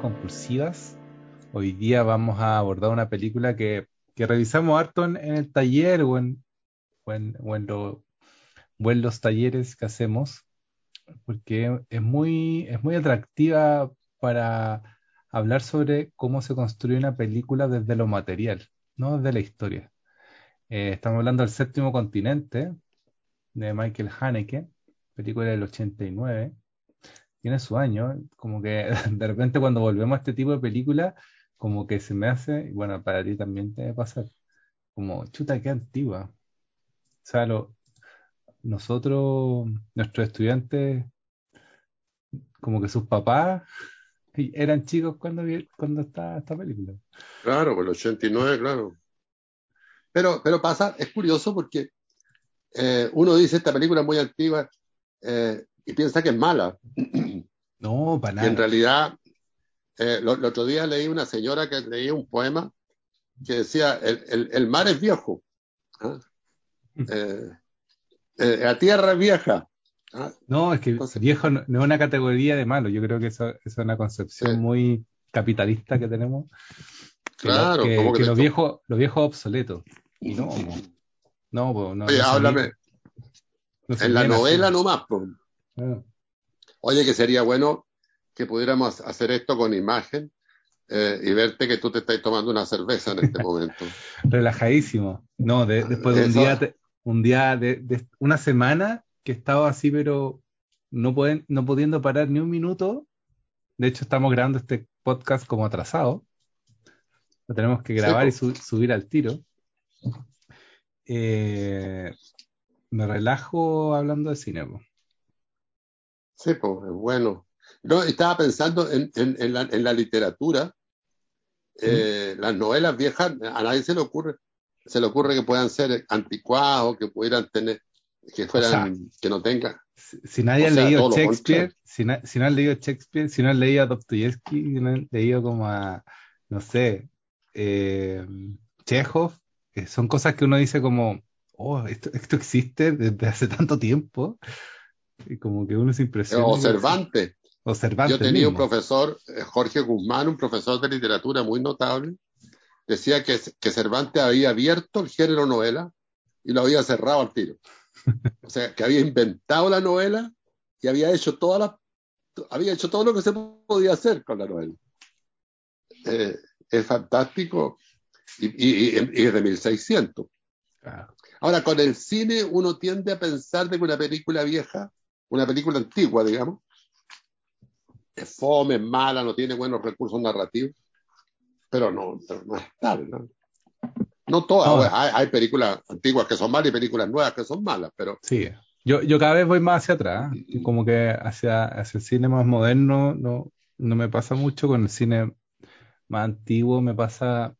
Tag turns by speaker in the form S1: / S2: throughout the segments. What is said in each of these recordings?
S1: obsesiones. Hoy día vamos a abordar una película que, que revisamos harto en, el taller o en los talleres que hacemos, porque es muy, es muy atractiva para hablar sobre cómo se construye una película desde lo material, no desde la historia. Eh, estamos hablando del séptimo continente de Michael Haneke, película del 89. Tiene su año, como que de repente cuando volvemos a este tipo de película, como que se me hace, bueno, para ti también te debe pasar, como chuta, qué antigua. O sea, lo, nosotros, nuestros estudiantes, como que sus papás eran chicos cuando, cuando estaba esta película.
S2: Claro, el 89, claro. Pero, pero pasa, es curioso porque eh, uno dice esta película muy antigua eh, y piensa que es mala.
S1: No, para nada.
S2: Y en realidad, eh, lo, el otro día leí una señora que leía un poema que decía, el, el, el mar es viejo, ¿ah? la tierra es vieja. ¿ah?
S1: No, es que Entonces, viejo no, no, es una categoría de malo, yo creo que eso, eso es una concepción muy capitalista que tenemos. Que lo-
S2: Claro,
S1: que,
S2: como que
S1: lo viejo, lo viejo es obsoleto. Y no, no, no,
S2: Oye, háblame,
S1: no
S2: en la
S1: miden así.
S2: novela nomás. po. Oye, que sería bueno que pudiéramos hacer esto con imagen eh, y verte que tú te estás tomando una cerveza en este momento.
S1: relajadísimo. No, de- después de un
S2: Eso-
S1: día, te- un día de, de una semana que estaba así, pero no pueden, no pudiendo parar ni un minuto. De hecho, estamos grabando este podcast como atrasado. Lo tenemos que grabar
S2: Sí,
S1: y su- subir al tiro. Eh, me relajo hablando de cine.
S2: Sí, pues, es bueno. No, estaba pensando en, en, en la, en la literatura. Eh, Las novelas viejas, a nadie se le ocurre, se le ocurre que puedan ser anticuados, que pudieran tener, que fueran, que no tengan.
S1: Si, si nadie
S2: O
S1: ha leído Shakespeare, si, na- si no han leído Shakespeare, si no han leído a Dostoyevsky, si no han leído como a, no sé, eh, Chekhov, eh, son cosas que uno dice como, oh, esto, esto existe desde hace tanto tiempo, y como que uno se impresiona.
S2: O Cervantes.
S1: O Cervantes
S2: Yo tenía un profesor, eh, Jorge Guzmán, un profesor de literatura muy notable, decía que, que Cervantes había abierto el género novela y lo había cerrado al tiro. O sea, que había inventado la novela y había hecho toda la, había hecho todo lo que se podía hacer con la novela. Eh, es fantástico y, y, y, y es de 1600.
S1: Claro.
S2: Ahora, con el cine uno tiende a pensar de que una película vieja, una película antigua, digamos, es fome, es mala, no tiene buenos recursos narrativos, pero no, pero no es tal, ¿no? No todas, bueno, hay, hay películas antiguas que son malas y películas nuevas que son malas, pero
S1: Sí, yo, yo cada vez voy más hacia atrás, y como que hacia, hacia el cine más moderno no, no me pasa mucho, con el cine más antiguo me pasa,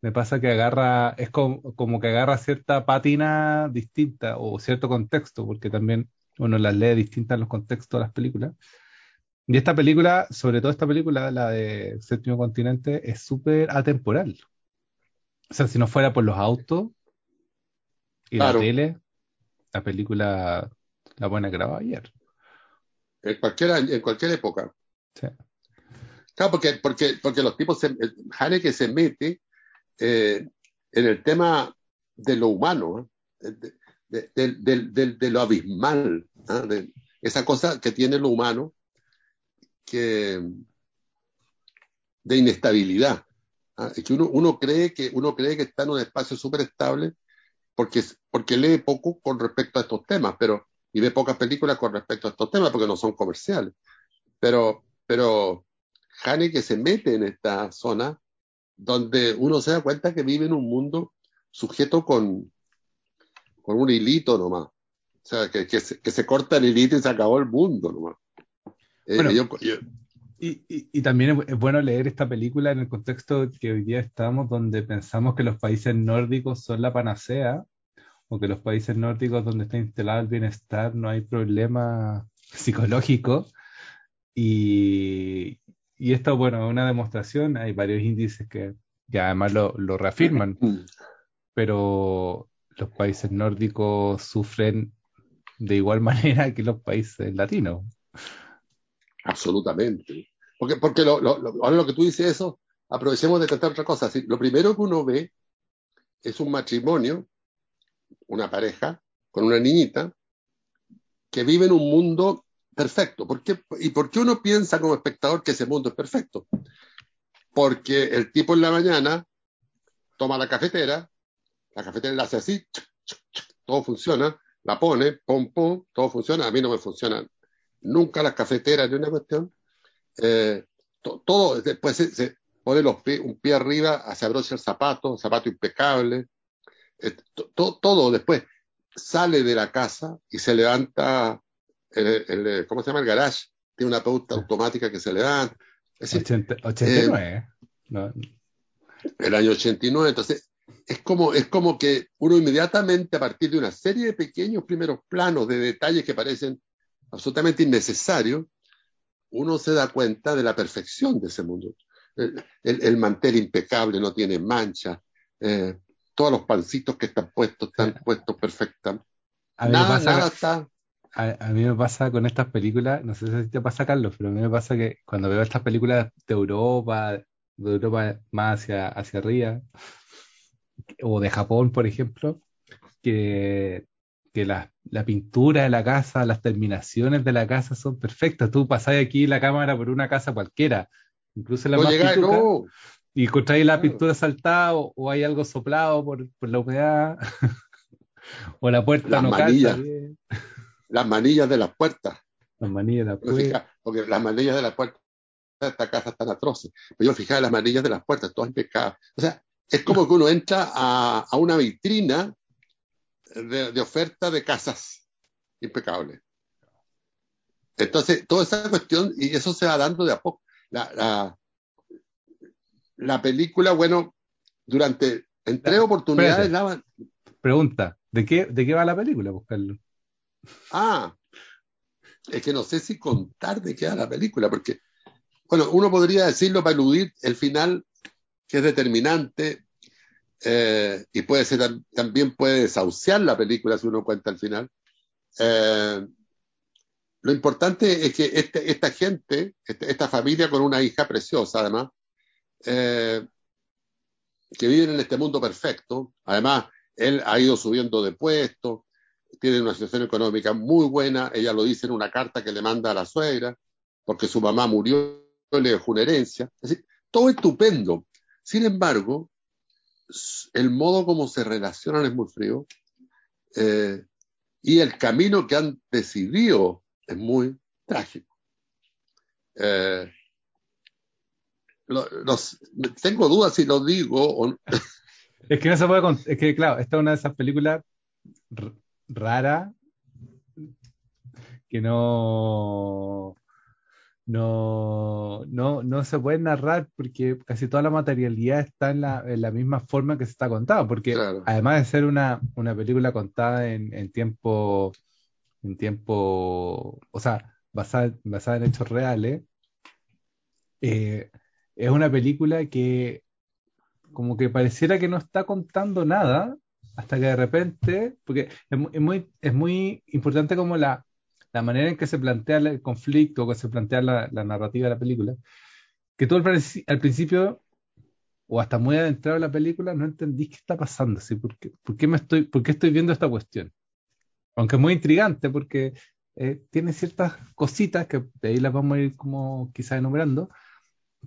S1: me pasa que agarra, es como, como que agarra cierta pátina distinta o cierto contexto, porque también uno las lee distintas en los contextos de las películas. Y esta película, sobre todo esta película, la de Séptimo Continente, es súper atemporal. O sea, si no fuera por los autos y
S2: Claro.
S1: la tele, la película la pueden grabar ayer.
S2: en cualquier, en cualquier época.
S1: Sí.
S2: Claro, porque, porque, porque los tipos, se, Haneke se mete eh, en el tema de lo humano, ¿eh? de, de, lo abismal, de esa cosa que tiene lo humano que de inestabilidad. ¿ah? Que uno, uno, cree que, uno cree que está en un espacio súper estable porque, porque lee poco con respecto a estos temas, pero, y ve pocas películas con respecto a estos temas porque no son comerciales. Pero, pero Haneke se mete en esta zona donde uno se da cuenta que vive en un mundo sujeto con, con un hilito nomás. O sea, que, que, se, que se corta el hilito y se acabó el mundo nomás. Eh,
S1: Bueno,
S2: yo, yo,
S1: Y, y- y también es, es bueno leer esta película en el contexto que hoy día estamos, donde pensamos que los países nórdicos son la panacea, o que los países nórdicos donde está instalado el bienestar no hay problema psicológico. Y, y esto, bueno, es una demostración, hay varios índices que, que además lo, lo reafirman, pero los países nórdicos sufren de igual manera que los países latinos.
S2: Absolutamente. porque, porque lo, lo, ahora lo que tú dices eso, aprovechemos de contar otra cosa. lo primero que uno ve es un matrimonio, una pareja, con una niñita, que vive en un mundo perfecto. ¿Por qué? ¿Y por qué uno piensa como espectador que ese mundo es perfecto? Porque el tipo en la mañana toma la cafetera, la cafetera la hace así, todo funciona, la pone, pum, pum, todo funciona. A mí no me funcionan nunca las cafeteras de una cuestión. Eh, todo, después se, pone los un pie arriba, se abrocha el zapato, zapato impecable, eh, todo después sale de la casa y se levanta, el, ¿cómo se llama? El garage, tiene una pauta automática que se levanta.
S1: Es 89,
S2: eh, El año 89, entonces es como, es como que uno inmediatamente a partir de una serie de pequeños primeros planos de detalles que parecen absolutamente innecesarios, uno se da cuenta de la perfección de ese mundo. El, mantel impecable, no tiene mancha, eh, todos los pancitos que están puestos están puestos perfectamente.
S1: Nada, nada está. A, mí me pasa con estas películas, no sé si te pasa, Carlos, pero a mí me pasa que cuando veo estas películas de Europa, de Europa más hacia, hacia arriba, o de Japón, por ejemplo, que, que la, la, pintura de la casa, las terminaciones de la casa son perfectas. Tú pasás aquí la cámara por una casa cualquiera, incluso la más y encontráis la pintura saltada o, hay algo soplado por, por la humedad, o la puerta
S2: las
S1: no
S2: manillas, Las manillas de las puertas.
S1: Las manillas de las puertas.
S2: Porque las manillas de las puertas de esta casa están atroces. Pero yo fijaba las manillas de las puertas, todas impecables. O sea, es como que uno entra a, a una vitrina de, de, oferta de casas impecables. Entonces, toda esa cuestión, y eso se va dando de a poco. La, la, la película, bueno, durante, en tres oportunidades daban.
S1: Pregunta, ¿de qué, ¿de qué va la película, buscarlo?
S2: Ah, es que no sé si contar de qué va la película, porque, bueno, uno podría decirlo para eludir el final, que es determinante, eh, y puede ser, también puede desahuciar la película si uno cuenta el final. Eh, lo importante es que este, esta gente, este, esta familia con una hija preciosa además, eh, que viven en este mundo perfecto. Además, él ha ido subiendo de puesto, tiene una situación económica muy buena. Ella lo dice en una carta que le manda a la suegra, porque su mamá murió, le dejó una herencia. Es decir, todo estupendo. Sin embargo, el modo como se relacionan es muy frío. Eh, y el camino que han decidido es muy trágico. Eh, tengo dudas si lo digo o
S1: Es que no se puede. Es que, claro, esta es una de esas películas raras que no, no, no, no se puede narrar porque casi toda la materialidad está en la, en la misma forma que se está contado. Porque además de ser una, una película contada en, en, tiempo, en tiempo, o sea, basada, basada en hechos reales, eh, es una película que como que pareciera que no está contando nada hasta que de repente, porque es, muy, es muy importante como la, la manera en que se plantea el conflicto, que se plantea la, narrativa de la película, que tú al, principio o hasta muy adentrado en la película no entendís qué está pasando, ¿sí? ¿Por, qué, me estoy, ¿Por estoy viendo esta cuestión? Aunque es muy intrigante porque eh, tiene ciertas cositas que de ahí las vamos a ir como quizás enumerando,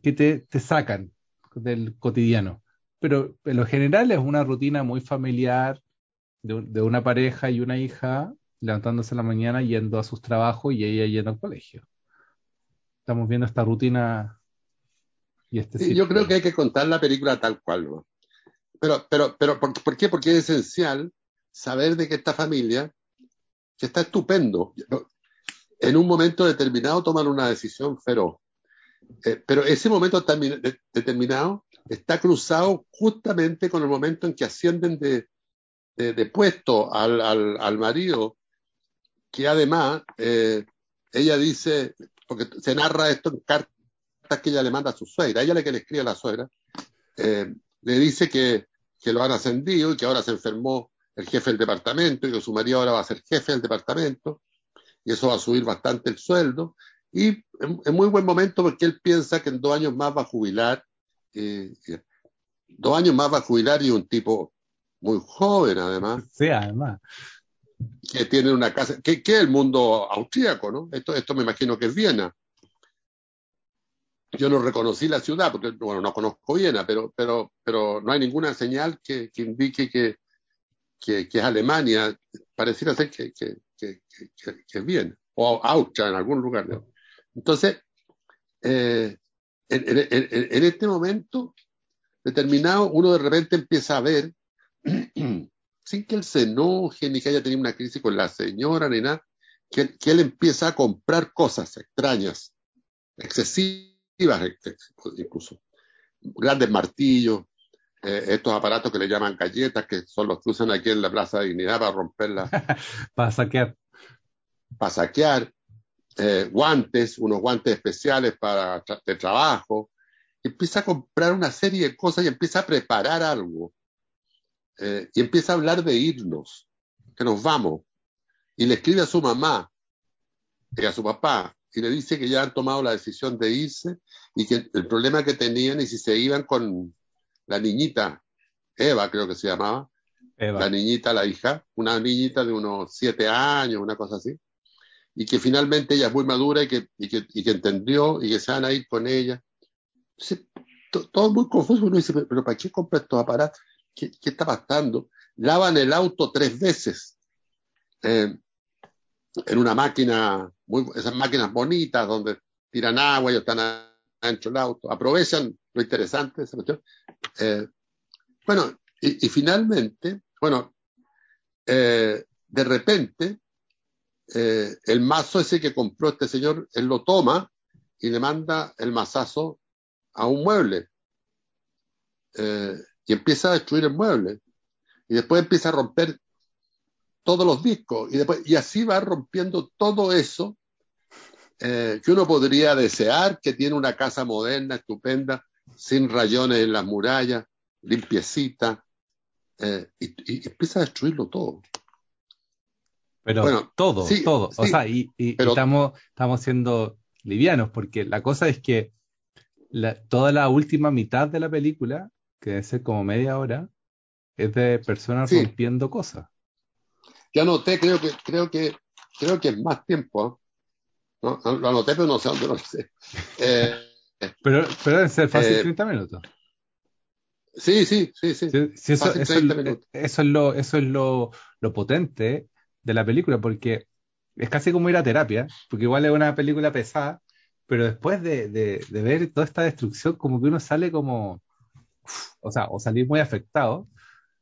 S1: que te, te sacan del cotidiano. Pero en lo general es una rutina muy familiar de, de, una pareja y una hija levantándose en la mañana yendo a sus trabajos y ella yendo al colegio. Estamos viendo esta rutina y este
S2: sí, Yo creo que hay que contar la película tal cual. ¿no? Pero, pero, pero ¿por, ¿por, qué? Porque es esencial saber de que esta familia, que está estupendo, en un momento determinado toman una decisión feroz eh, pero ese momento determinado está cruzado justamente con el momento en que ascienden de, de, puesto al, al, marido, que además eh, ella dice, porque se narra esto en cartas que ella le manda a su suegra, ella le que le escribe a la suegra, eh, le dice que, que lo han ascendido y que ahora se enfermó el jefe del departamento y que su marido ahora va a ser jefe del departamento y eso va a subir bastante el sueldo Y en, muy buen momento porque él piensa que en dos años más va a jubilar. Eh, dos años más va a jubilar y un tipo muy joven además.
S1: Sí, además.
S2: Que tiene una casa, que, es el mundo austríaco, ¿no? Esto, esto me imagino que es Viena. Yo no reconocí la ciudad, porque, bueno, no conozco Viena, pero, pero, pero no hay ninguna señal que, que indique que, que, es Alemania. Pareciera ser que, que, es Viena, o Austria en algún lugar. Entonces, eh, en, en, este momento determinado, uno de repente empieza a ver sin que él se enoje ni que haya tenido una crisis con la señora ni nada, que, él empieza a comprar cosas extrañas, excesivas incluso. Grandes martillos, eh, estos aparatos que le llaman galletas, que son los que usan aquí en la Plaza de Dignidad para romperla.
S1: para saquear.
S2: Para saquear. Eh, guantes, unos guantes especiales para de trabajo. Empieza a comprar una serie de cosas y empieza a preparar algo eh, y empieza a hablar de irnos, que nos vamos. Y le escribe a su mamá y a su papá y le dice que ya han tomado la decisión de irse y que el problema que tenían y si se iban con la niñita, Eva creo que se llamaba, la niñita, la hija, una niñita de unos siete años, una cosa así, y que finalmente ella es muy madura y que, y que, y que entendió y que se van a ir con ella. todo muy confuso, uno dice, pero ¿para qué compra estos aparatos? ¿Qué, está pasando? Lavan el auto tres veces eh, en una máquina, muy, esas máquinas bonitas donde tiran agua y están adentro del auto. Aprovechan lo interesante de esa cuestión. Eh, bueno, y, finalmente, bueno, eh, de repente, el mazo ese que compró este señor, él lo toma y le manda el mazazo a un mueble y empieza a destruir el mueble. Y después empieza a romper todos los discos. Y, después, y así va rompiendo todo eso eh, que uno podría desear, que tiene una casa moderna, estupenda, sin rayones en las murallas, limpiecita. Eh, y, empieza a destruirlo todo.
S1: Pero bueno, todo, todo. o sea, y, estamos, estamos siendo livianos, porque la cosa es que toda la última mitad de la película que debe ser como media hora, es de personas rompiendo cosas.
S2: Ya anoté, creo que, creo que, creo que es más tiempo. ¿no? Lo anoté, pero no sé dónde lo sé. Eh,
S1: pero, pero deben ser fácil 30 eh, minutos.
S2: Sí, sí, sí, sí.
S1: eso, eso, es, lo, eso es lo, lo potente de la película, porque es casi como ir a terapia, porque igual es una película pesada, pero después de, de, de, ver toda esta destrucción, como que uno sale como, o sea, o salí muy afectado,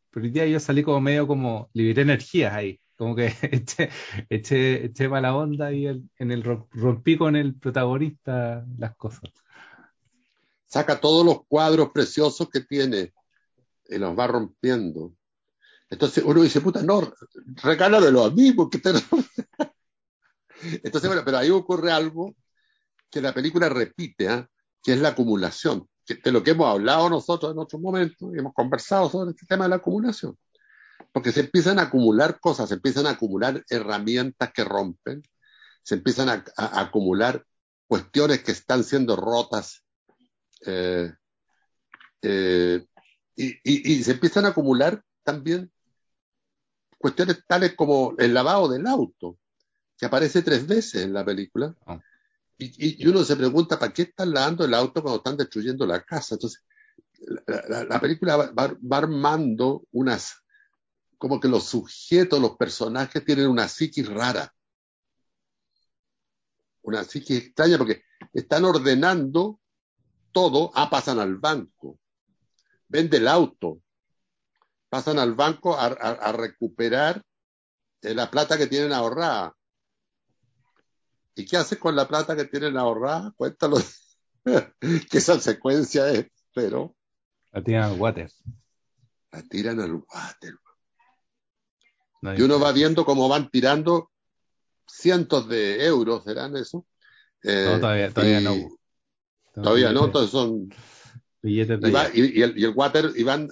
S1: pero hoy día yo salí como medio como, liberé energías ahí, como que eché, eché, eché mala onda y en el rompí con el protagonista las cosas.
S2: Saca todos los cuadros preciosos que tiene y los va rompiendo. Entonces uno dice, puta, no, regálamelo a mí, porque te... Entonces, bueno, pero ahí ocurre algo que la película repite, ¿eh? que es la acumulación de lo que hemos hablado nosotros en otros momentos, y hemos conversado sobre este tema de la acumulación. Porque se empiezan a acumular cosas, se empiezan a acumular herramientas que rompen, se empiezan a, acumular cuestiones que están siendo rotas, eh, eh, y, se empiezan a acumular también cuestiones tales como el lavado del auto, que aparece tres veces en la película, ah. Y, uno se pregunta, ¿para qué están lavando el auto cuando están destruyendo la casa? Entonces, la, película va, armando unas, como que los sujetos, los personajes tienen una psiquis rara. Una psiquis extraña porque están ordenando todo, ah, pasan al banco, vende el auto, pasan al banco a, recuperar la plata que tienen ahorrada ¿Y qué haces con la plata que tienen ahorrada? Cuéntalo. ¿Qué secuencia es? Pero.
S1: La tiran al water.
S2: La tiran al water. y uno va viendo cómo van tirando cientos de euros, ¿serán eso?
S1: Eh, no, todavía, todavía no.
S2: Todavía no, entonces son.
S1: Billetes
S2: de y, el, y, el, water, y van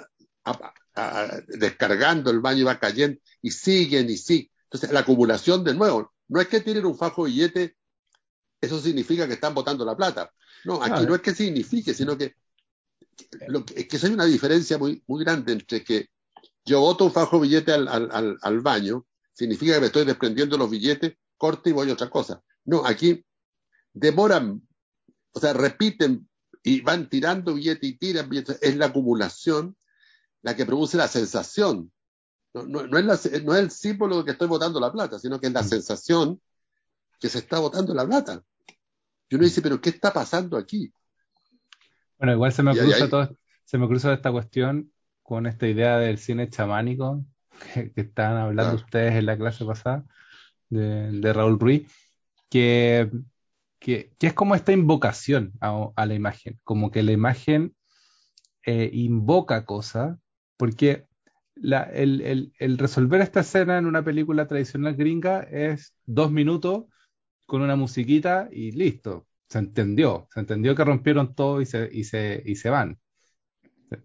S2: descargando el baño y va cayendo, y siguen y siguen. Entonces, la acumulación de nuevo, no es que tienen un fajo billete eso significa que están botando la plata. No, aquí no es que signifique, sino que, lo que, es que hay una diferencia muy, muy grande entre que yo voto un fajo billete al, al, al, baño, significa que me estoy desprendiendo los billetes, corte y voy a otra cosa. No, aquí demoran, o sea, repiten y van tirando billetes y tiran billetes. Es la acumulación la que produce la sensación. No, no, no, es la, no, es el símbolo de que estoy votando la plata, sino que es la mm. sensación que se está votando la plata. Y uno dice, pero ¿qué está pasando aquí?
S1: Bueno, igual se me cruza todo, se me cruza esta cuestión con esta idea del cine chamánico que, estaban hablando ustedes en la clase pasada de, Raúl Ruiz, que, que, es como esta invocación a, la imagen, como que la imagen eh, invoca cosas, porque el, el, resolver esta escena en una película tradicional gringa es dos minutos con una musiquita y listo. Se entendió, se entendió que rompieron todo y se, y se, y se van.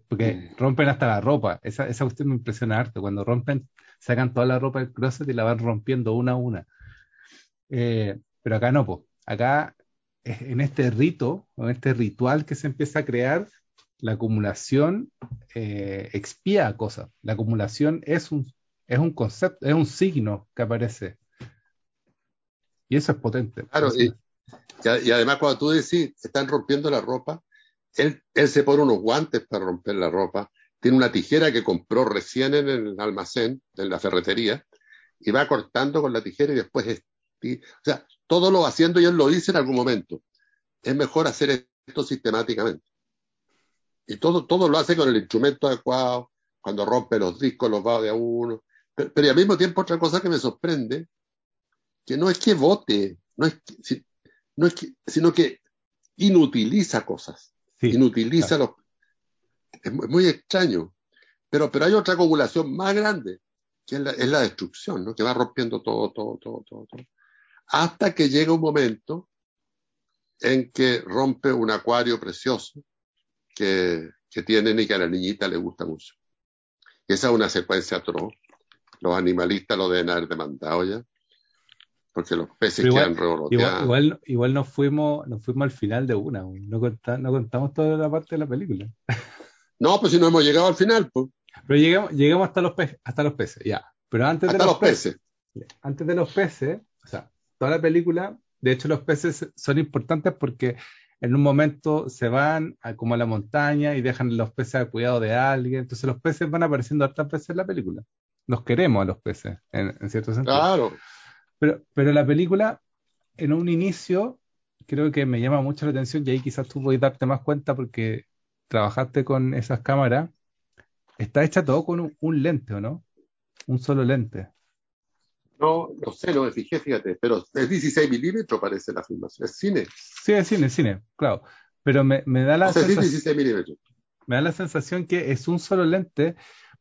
S1: Porque mm. rompen hasta la ropa. Esa, esa cuestión me impresiona harto. Cuando rompen, sacan toda la ropa del closet y la van rompiendo una a una. Eh, pero acá no, pues. Acá, en este rito, en este ritual que se empieza a crear, la acumulación eh, expía cosas. La acumulación es un, es un concepto, es un signo que aparece. Y eso es potente.
S2: Claro, y, además cuando tú decís, están rompiendo la ropa, él, él se pone unos guantes para romper la ropa, tiene una tijera que compró recién en el almacén, en la ferretería, y va cortando con la tijera y después, o sea, todo lo haciendo y él lo dice en algún momento. Es mejor hacer esto sistemáticamente. Y todo, todo lo hace con el instrumento adecuado, cuando rompe los discos, los va de a uno. Pero, pero al mismo tiempo otra cosa que me sorprende que no es que vote, no es, no es que, sino que inutiliza cosas, inutiliza los... Es muy, extraño, pero, pero hay otra acumulación más grande, que es la, es la destrucción, ¿no? que va rompiendo todo, todo, todo, todo, todo, hasta que llega un momento en que rompe un acuario precioso que, que tienen y que a la niñita le gusta mucho. Esa es una secuencia atroz. Los animalistas lo deben haber demandado ya porque los peces quedan revoloteados.
S1: Igual, igual, nos, fuimos, nos fuimos al final de una, no, no contamos toda la parte de la película.
S2: No, pues si no hemos llegado al final. Pues.
S1: Pero llegamos, llegamos hasta los peces, hasta los peces, ya. Pero antes de los, peces, Antes de los peces, o sea, toda la película, de hecho los peces son importantes porque en un momento se van a, como a la montaña y dejan los peces a cuidado de alguien. Entonces los peces van apareciendo hartas veces en la película. Los queremos a los peces, en, en cierto sentido.
S2: Claro.
S1: Pero, pero la película, en un inicio, creo que me llama mucho la atención y ahí quizás tú puedes darte más cuenta porque trabajaste con esas cámaras. Está hecha todo con un, lente, ¿o no? Un solo lente.
S2: No, no sé, no me fijé, fíjate, pero es 16 milímetros parece la filmación, es cine.
S1: Sí, es cine, cine, claro. Pero me, me da la sensación, Me da la sensación que es un solo lente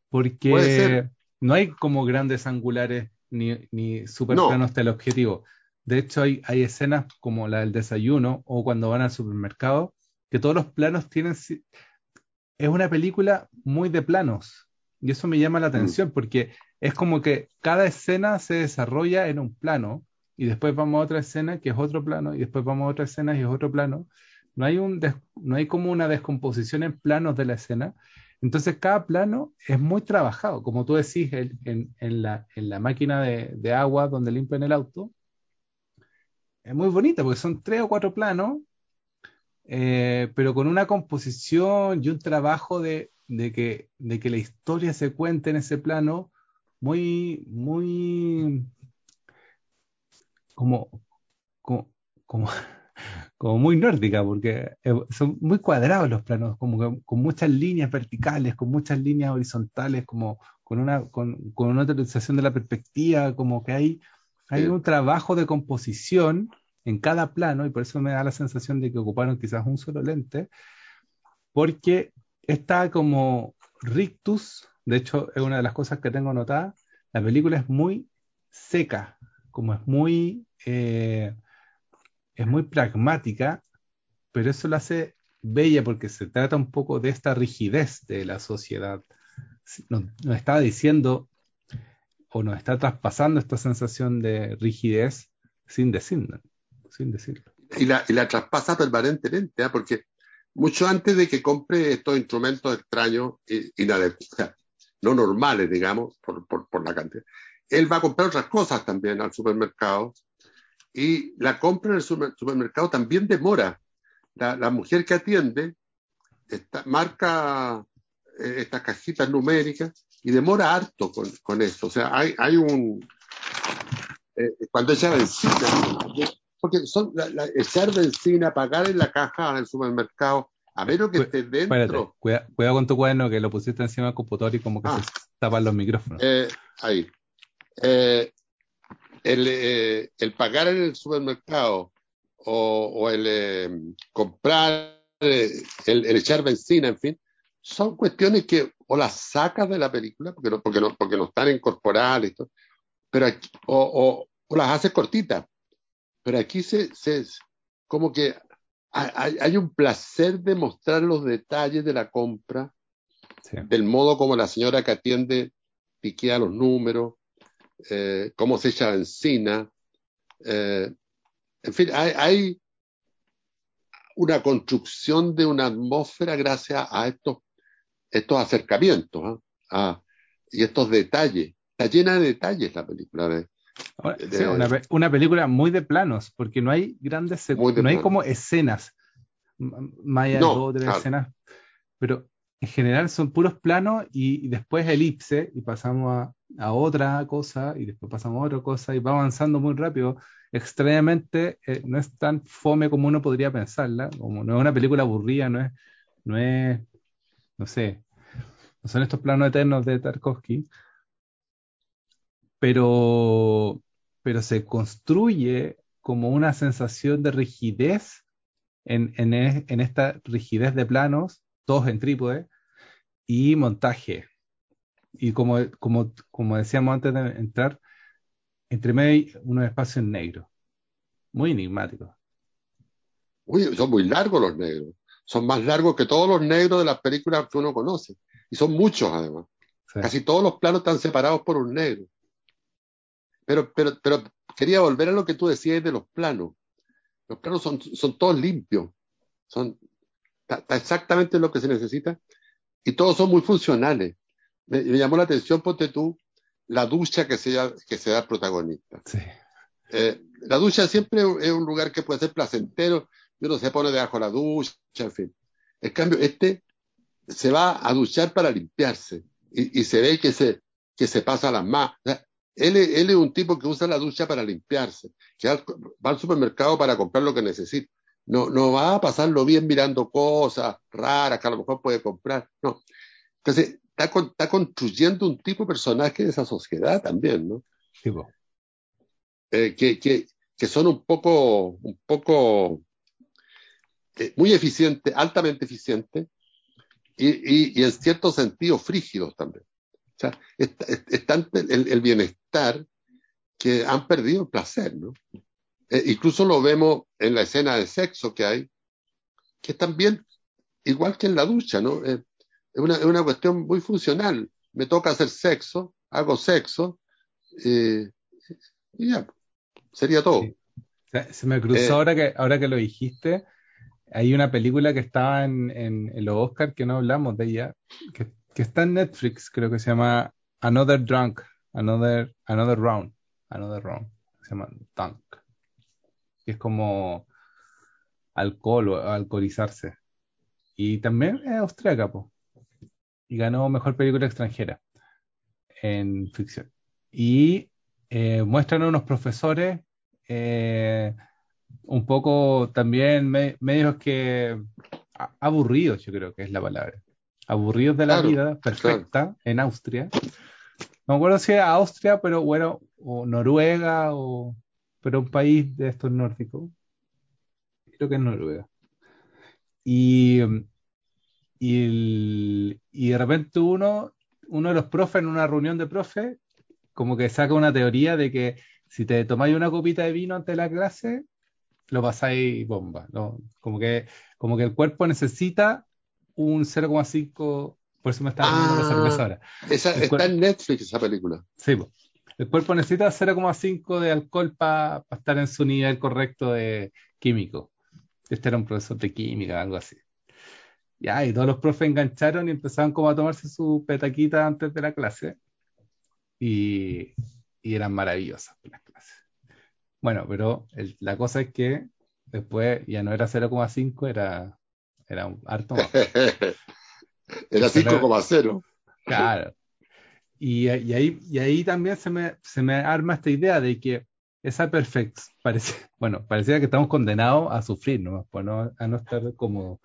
S1: porque no hay como grandes angulares ni, ni súper plano hasta el objetivo. De hecho, hay, hay escenas como la del desayuno o cuando van al supermercado, que todos los planos tienen... Es una película muy de planos. Y eso me llama la mm. atención porque es como que cada escena se desarrolla en un plano y después vamos a otra escena que es otro plano y después vamos a otra escena y es otro plano. No hay, un no hay como una descomposición en planos de la escena, entonces cada plano es muy trabajado, como tú decís, en, la, máquina de, agua donde limpian el auto. Es muy bonita porque son tres o cuatro planos, eh, pero con una composición y un trabajo de, que, la historia se cuente en ese plano muy, muy, como, como como muy nórdica, porque eh, son muy cuadrados los planos, como con muchas líneas verticales, con muchas líneas horizontales, como con una, con, una utilización de la perspectiva, como que hay, hay un trabajo de composición en cada plano, y por eso me da la sensación de que ocuparon quizás un solo lente, porque está como rictus, de hecho es una de las cosas que tengo anotada, la película es muy seca, como es muy... Eh, es muy pragmática, pero eso la hace bella porque se trata un poco de esta rigidez de la sociedad. Nos, está diciendo o nos está traspasando esta sensación de rigidez sin decirlo. Sin decirlo.
S2: y, la, y la traspasa permanentemente, ¿eh? porque mucho antes de que compre estos instrumentos extraños y, y no normales, digamos, por, por, la cantidad, él va a comprar otras cosas también al supermercado y la compra en el supermercado también demora. La, la mujer que atiende está, marca eh, estas cajitas numéricas y demora harto con, con esto. O sea, hay, hay un... Eh, cuando ella benzina, porque son la, la, echar benzina, pagar en la caja del supermercado, a menos que esté dentro.
S1: Espérate, cuida, cuidado con tu cuaderno que lo pusiste encima del computador y como que ah, se tapan los micrófonos.
S2: Eh, ahí. Eh, el, eh, el, pagar en el supermercado o, o el comprar, el, el, echar benzina, en fin, son cuestiones que o las sacas de la película, porque no, porque no, porque no están incorporadas, y todo, pero aquí, o, o, o, las haces cortitas. Pero aquí se, se como que hay, hay, un placer de mostrar los detalles de la compra, sí. del modo como la señora que atiende piquea los números, eh, cómo se echa encina. Eh, en fin, hay, hay, una construcción de una atmósfera gracias a estos, estos acercamientos ¿eh? a, y estos detalles. Está llena de detalles la película. De,
S1: Ahora, de, sí, una, una, película muy de planos, porque no hay grandes, no hay como escenas, más allá no, dos o tres claro. escenas, pero en general son puros planos y, y después elipse y pasamos a, a, otra cosa y después pasamos a otra cosa y va avanzando muy rápido. Extrañamente eh, no es tan fome como uno podría pensarla, como no es una película aburrida, no es, no es, no sé, no son estos planos eternos de Tarkovsky, pero, pero se construye como una sensación de rigidez en, en, en esta rigidez de planos, todos en trípode, y montaje. Y como, como, como decíamos antes de entrar, entre medio hay unos espacios negros, muy enigmáticos.
S2: Uy, son muy largos los negros. Son más largos que todos los negros de las películas que uno conoce. Y son muchos además. Sí. Casi todos los planos están separados por un negro. Pero, pero, pero quería volver a lo que tú decías de los planos. Los planos son, son todos limpios. Son, exactamente lo que se necesita y todos son muy funcionales. Me, me, llamó la atención, ponte tú, la ducha que se, que se da al protagonista.
S1: Sí.
S2: Eh, la ducha siempre es un lugar que puede ser placentero, uno se pone debajo de la ducha, en fin. En cambio, este se va a duchar para limpiarse y, y se ve que se, que se pasa las manos. O sea, él, él, es un tipo que usa la ducha para limpiarse, que va al supermercado para comprar lo que necesita no, no va a pasarlo bien mirando cosas raras que a lo mejor puede comprar, no. Entonces, está, está construyendo un tipo de personaje de esa sociedad también, ¿no?
S1: Sí, bueno.
S2: eh, que, que, que, son un poco, un poco eh, muy eficientes, altamente eficientes y, y, y, en cierto sentido frígidos también. O sea, está, están el, el bienestar que han perdido el placer, ¿no? Eh, incluso lo vemos en la escena de sexo que hay, que también, igual que en la ducha, ¿no? Eh, es, una, es una cuestión muy funcional. Me toca hacer sexo, hago sexo, eh, y ya, sería todo. Sí.
S1: Se, se, me cruzó eh, ahora, que, ahora que lo dijiste, hay una película que estaba en, en, en los Oscars que no hablamos de ella, que, que, está en Netflix, creo que se llama Another Drunk, Another, Another Round, Another Round, se llama Dunk es como alcohol o alcoholizarse. Y también es austríaca, po. Y ganó mejor película extranjera en ficción. Y eh, muestran a unos profesores eh, un poco también me, medios que aburridos, yo creo que es la palabra. Aburridos de la claro, vida, perfecta, claro. en Austria. No me acuerdo si era Austria, pero bueno, o Noruega, o pero un país de estos nórdicos, creo que es Noruega. Y, y, el, y de repente uno, uno de los profes en una reunión de profes, como que saca una teoría de que si te tomáis una copita de vino antes de la clase, lo pasáis bomba. ¿no? Como, que, como que el cuerpo necesita un 0,5, por eso me estaba
S2: ah,
S1: la cerveza ahora.
S2: Esa, está cuerpo, en Netflix esa película.
S1: Sí, pues el cuerpo necesita 0,5 de alcohol para pa estar en su nivel correcto de químico. Este era un profesor de química, algo así. Ya, y todos los profes engancharon y empezaban como a tomarse su petaquita antes de la clase. Y, y eran maravillosas las clases. Bueno, pero el- la cosa es que después ya no era 0,5, era, era un harto más.
S2: Era 5,0.
S1: Claro. Y, y ahí, y ahí también se me, se me arma esta idea de que esa perfección, bueno, parecía que estamos condenados a sufrir, ¿no? Pues no- a no estar cómodos.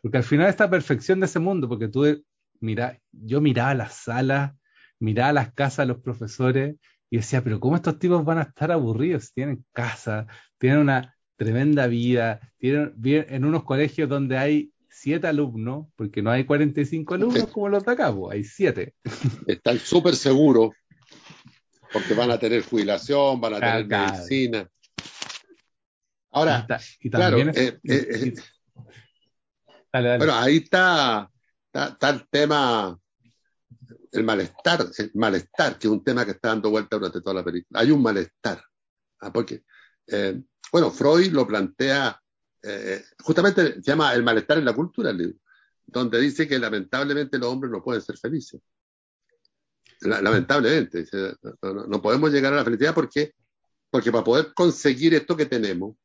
S1: Porque al final esta perfección de ese mundo, porque tú, mira, yo miraba las salas, miraba las casas de los profesores y decía, pero ¿cómo estos tipos van a estar aburridos? Tienen casa, tienen una tremenda vida, tienen, en unos colegios donde hay siete alumnos, porque no hay 45 alumnos como los de acá, pues, hay siete.
S2: Están súper seguros porque van a tener jubilación, van a tener
S1: Claro.
S2: medicina. Ahora,
S1: y
S2: claro,
S1: es-
S2: eh, eh, eh,
S1: dale, dale.
S2: bueno, ahí está, está, está el tema, el malestar, el malestar, que es un tema que está dando vuelta durante toda la película. Hay un malestar. ¿ah? Porque, eh, bueno, Freud lo plantea, eh, justamente se llama El malestar en la cultura, el libro, donde dice que lamentablemente los hombres no pueden ser felices. La- lamentablemente, dice, no, podemos llegar a la felicidad porque, porque para poder conseguir esto que tenemos,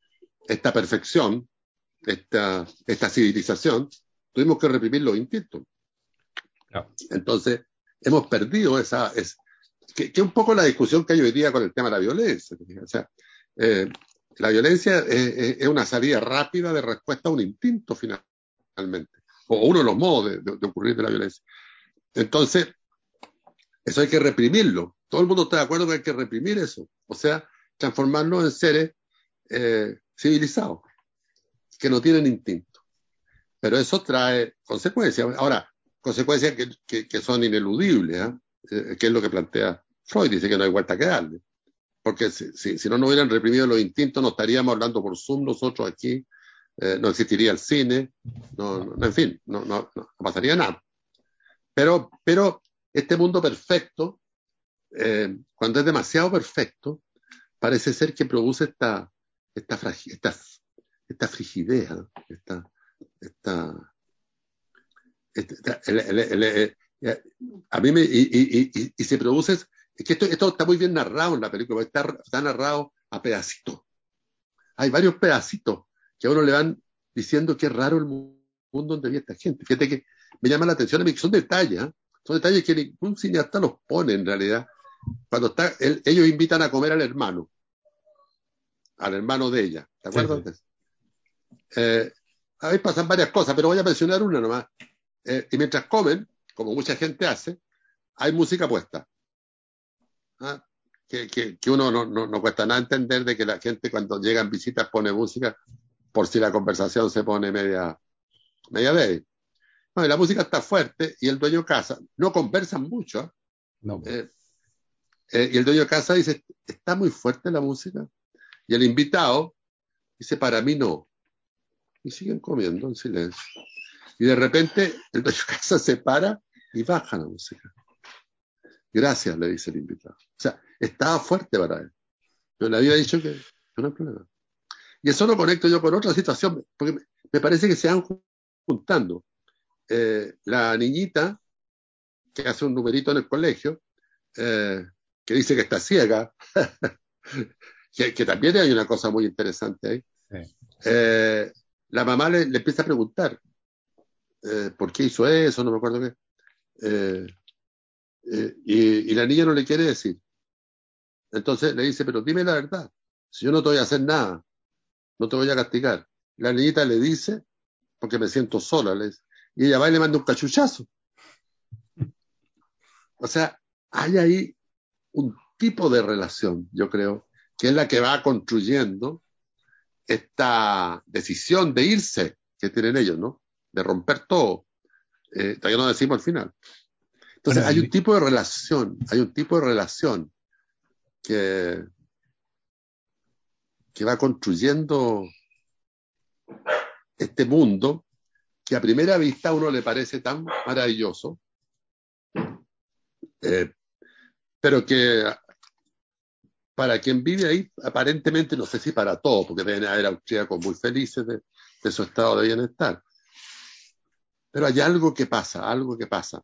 S2: esta perfección, esta, esta civilización, tuvimos que reprimir los instintos. Entonces, hemos perdido esa, es, que, que un poco la discusión que hay hoy día con el tema de la violencia. O sea, eh, la violencia es, es- es una salida rápida de respuesta a un instinto finalmente, o uno de los modos de, ocurrir de la violencia. Entonces, eso hay que reprimirlo. Todo el mundo está de acuerdo que hay que reprimir eso. O sea, transformarnos en seres eh, civilizados, que no tienen instinto. Pero eso trae consecuencias. Ahora, consecuencias que, que- son ineludibles. Eh, que es lo que plantea Freud, dice que no hay vuelta que darle. Porque si, no nos hubieran reprimido los instintos, no estaríamos hablando por Zoom nosotros aquí, eh, no existiría el cine, no, no- en fin, no, no- no pasaría nada. Pero, pero este mundo perfecto, eh, cuando es demasiado perfecto, parece ser que produce esta, esta, esta, esta frigidez, esta, esta, esta- el- eh, a mí me, y se produce, es que esto, esto está muy bien narrado en la película, está, está narrado a pedacitos. Hay varios pedacitos que a uno le van diciendo que es raro el mu- mundo donde vive esta gente. Fíjate que me llama la atención a mí, que son detalles, ¿ah? son detalles que ningún cineasta los pone en realidad. Cuando está, él- ellos invitan a comer al hermano, al hermano de ella, ¿te acuerdas?
S1: sí.
S2: Eh, ahí pasan varias cosas, pero voy a mencionar una nomás. Eh, y mientras comen, como mucha gente hace, hay música puesta. ¿Ah? Que, que- que uno no, no- no cuesta nada entender de que la gente cuando llegan visitas pone música por si la conversación se pone media, media débil. No, y la música está fuerte y el dueño de casa, no conversan mucho, ¿ah?
S1: No,
S2: Eh, eh, y el dueño de casa dice, está muy fuerte la música. Y el invitado dice, para mí no. Y siguen comiendo en silencio. Y de repente el dueño de casa se para y baja la música. Gracias, le dice el invitado. O sea, estaba fuerte para él. Pero le había dicho que no hay problema. Y eso lo conecto yo con otra situación, porque me- parece que se van ju- juntando. Eh, la niñita que hace un numerito en el colegio, eh, que dice que está ciega, que, que también hay una cosa muy interesante ahí.
S1: sí.
S2: Eh, la mamá le, le empieza a preguntar por qué hizo eso, no me acuerdo qué. Eh, y, y la niña no le quiere decir. Entonces le dice, pero dime la verdad, si yo no te voy a hacer nada, no te voy a castigar. La niñita le dice, porque me siento sola, le dice, y ella va y le manda un cachuchazo. O sea, hay ahí un tipo de relación, yo creo, que es la que va construyendo esta decisión de irse que tienen ellos, ¿no? De romper todo. Eh, todavía no decimos al final. Entonces,
S1: Bueno,
S2: hay un tipo de relación, hay un tipo de relación que, que va construyendo este mundo que a primera vista a uno le parece tan maravilloso, eh, pero que para quien vive ahí, aparentemente, no sé si para todos, porque deben haber austríacos muy felices de, de su estado de bienestar. Pero hay algo que pasa, algo que pasa.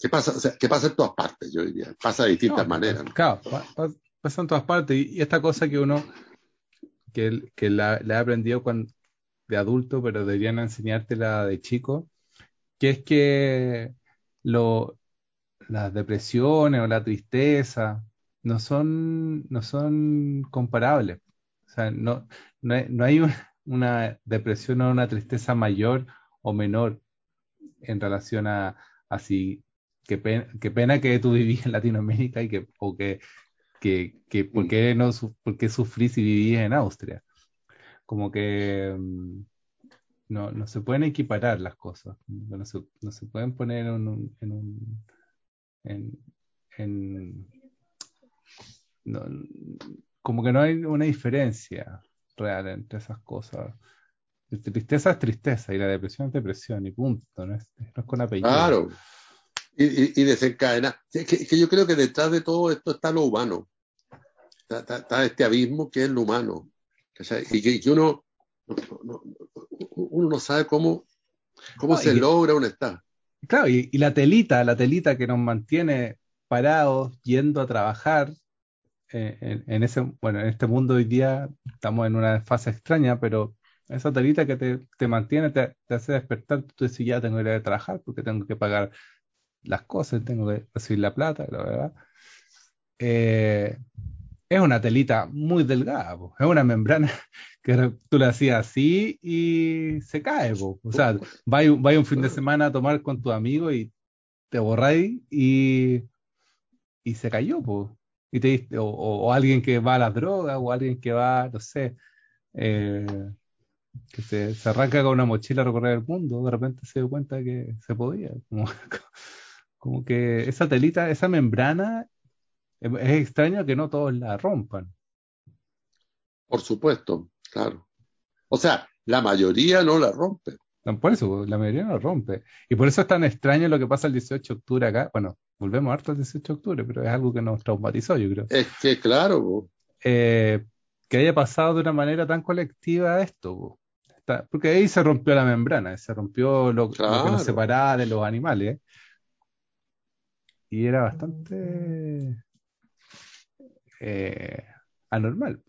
S2: Que pasa, o sea, que pasa en todas partes, yo diría. Pasa de distintas
S1: No,
S2: maneras. ¿no?
S1: Claro, pa- pa- pasa en todas partes. Y, esta cosa que uno, que, que la, la he aprendido cuando, de adulto, pero deberían enseñártela de chico, que es que lo, las depresiones o la tristeza no son, no son comparables. O sea, no, no hay, no hay un- una depresión o una tristeza mayor o menor en relación a así, qué pena, qué pena que tú vivís en Latinoamérica y que, o que, que, que por qué no, por qué sufrís si vivís en Austria. Como que mm, no, no se pueden equiparar las cosas, no se, no se pueden poner en un, en un, en, en- no, como que no hay una diferencia real entre esas cosas. Tristeza es tristeza y la depresión es depresión y punto, no es, no es con apellido.
S2: Claro. Y, y, y desencadena. Es que, es que yo creo que detrás de todo esto está lo humano. Está, está- está este abismo que es lo humano. Y que, uno, no, no- no- uno no sabe cómo, cómo
S1: No,
S2: se logra un estado.
S1: Claro, y, y la telita, la telita que nos mantiene parados, yendo a trabajar, eh, en, en ese, bueno, en este mundo hoy día estamos en una fase extraña, pero esa telita que te, te mantiene, te, te hace despertar, tú decís, ya tengo que ir a trabajar porque tengo que pagar las cosas, tengo que recibir la plata, la verdad. Eh, es una telita muy delgada. Es una membrana que tú la hacías así y se cae, po. O sea, vais un fin de semana a tomar con tu amigo y te borráis y, y se cayó, po. Y te, o, alguien que va a las drogas, o alguien que va, no sé, eh, que se, se arranca con una mochila a recorrer el mundo, de repente se dio cuenta que se podía. como que esa telita, esa membrana, es, extraño que no todos la rompan.
S2: Por supuesto, claro. O sea, la mayoría no la rompe.
S1: Por eso, la mayoría no lo rompe. Y por eso es tan extraño lo que pasa el 18 de octubre acá. Bueno, volvemos harto al 18 de octubre, pero es algo que nos traumatizó, yo creo.
S2: Es que, claro.
S1: Eh, que haya pasado de una manera tan colectiva esto. Está- porque ahí se rompió la membrana, se rompió lo, lo que nos separaba de los animales. Y era bastante eh, anormal.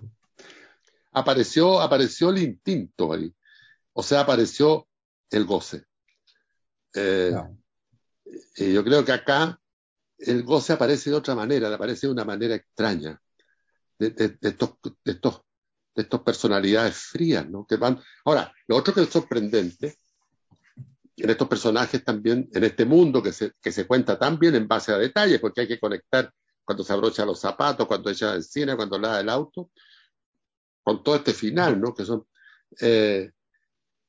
S2: apareció, apareció el instinto ahí. O sea, apareció el goce. Eh,
S1: No.
S2: y yo creo que acá el goce aparece de otra manera, aparece de una manera extraña. De, de- de estos, de, estos, de estas personalidades frías, ¿no? Que van. Ahora, lo otro que es sorprendente, en estos personajes también, en este mundo que se, que se cuenta tan bien en base a detalles, porque hay que conectar cuando se abrocha los zapatos, cuando echa el cine, cuando lava el auto, con todo este final, ¿no? Que son, eh,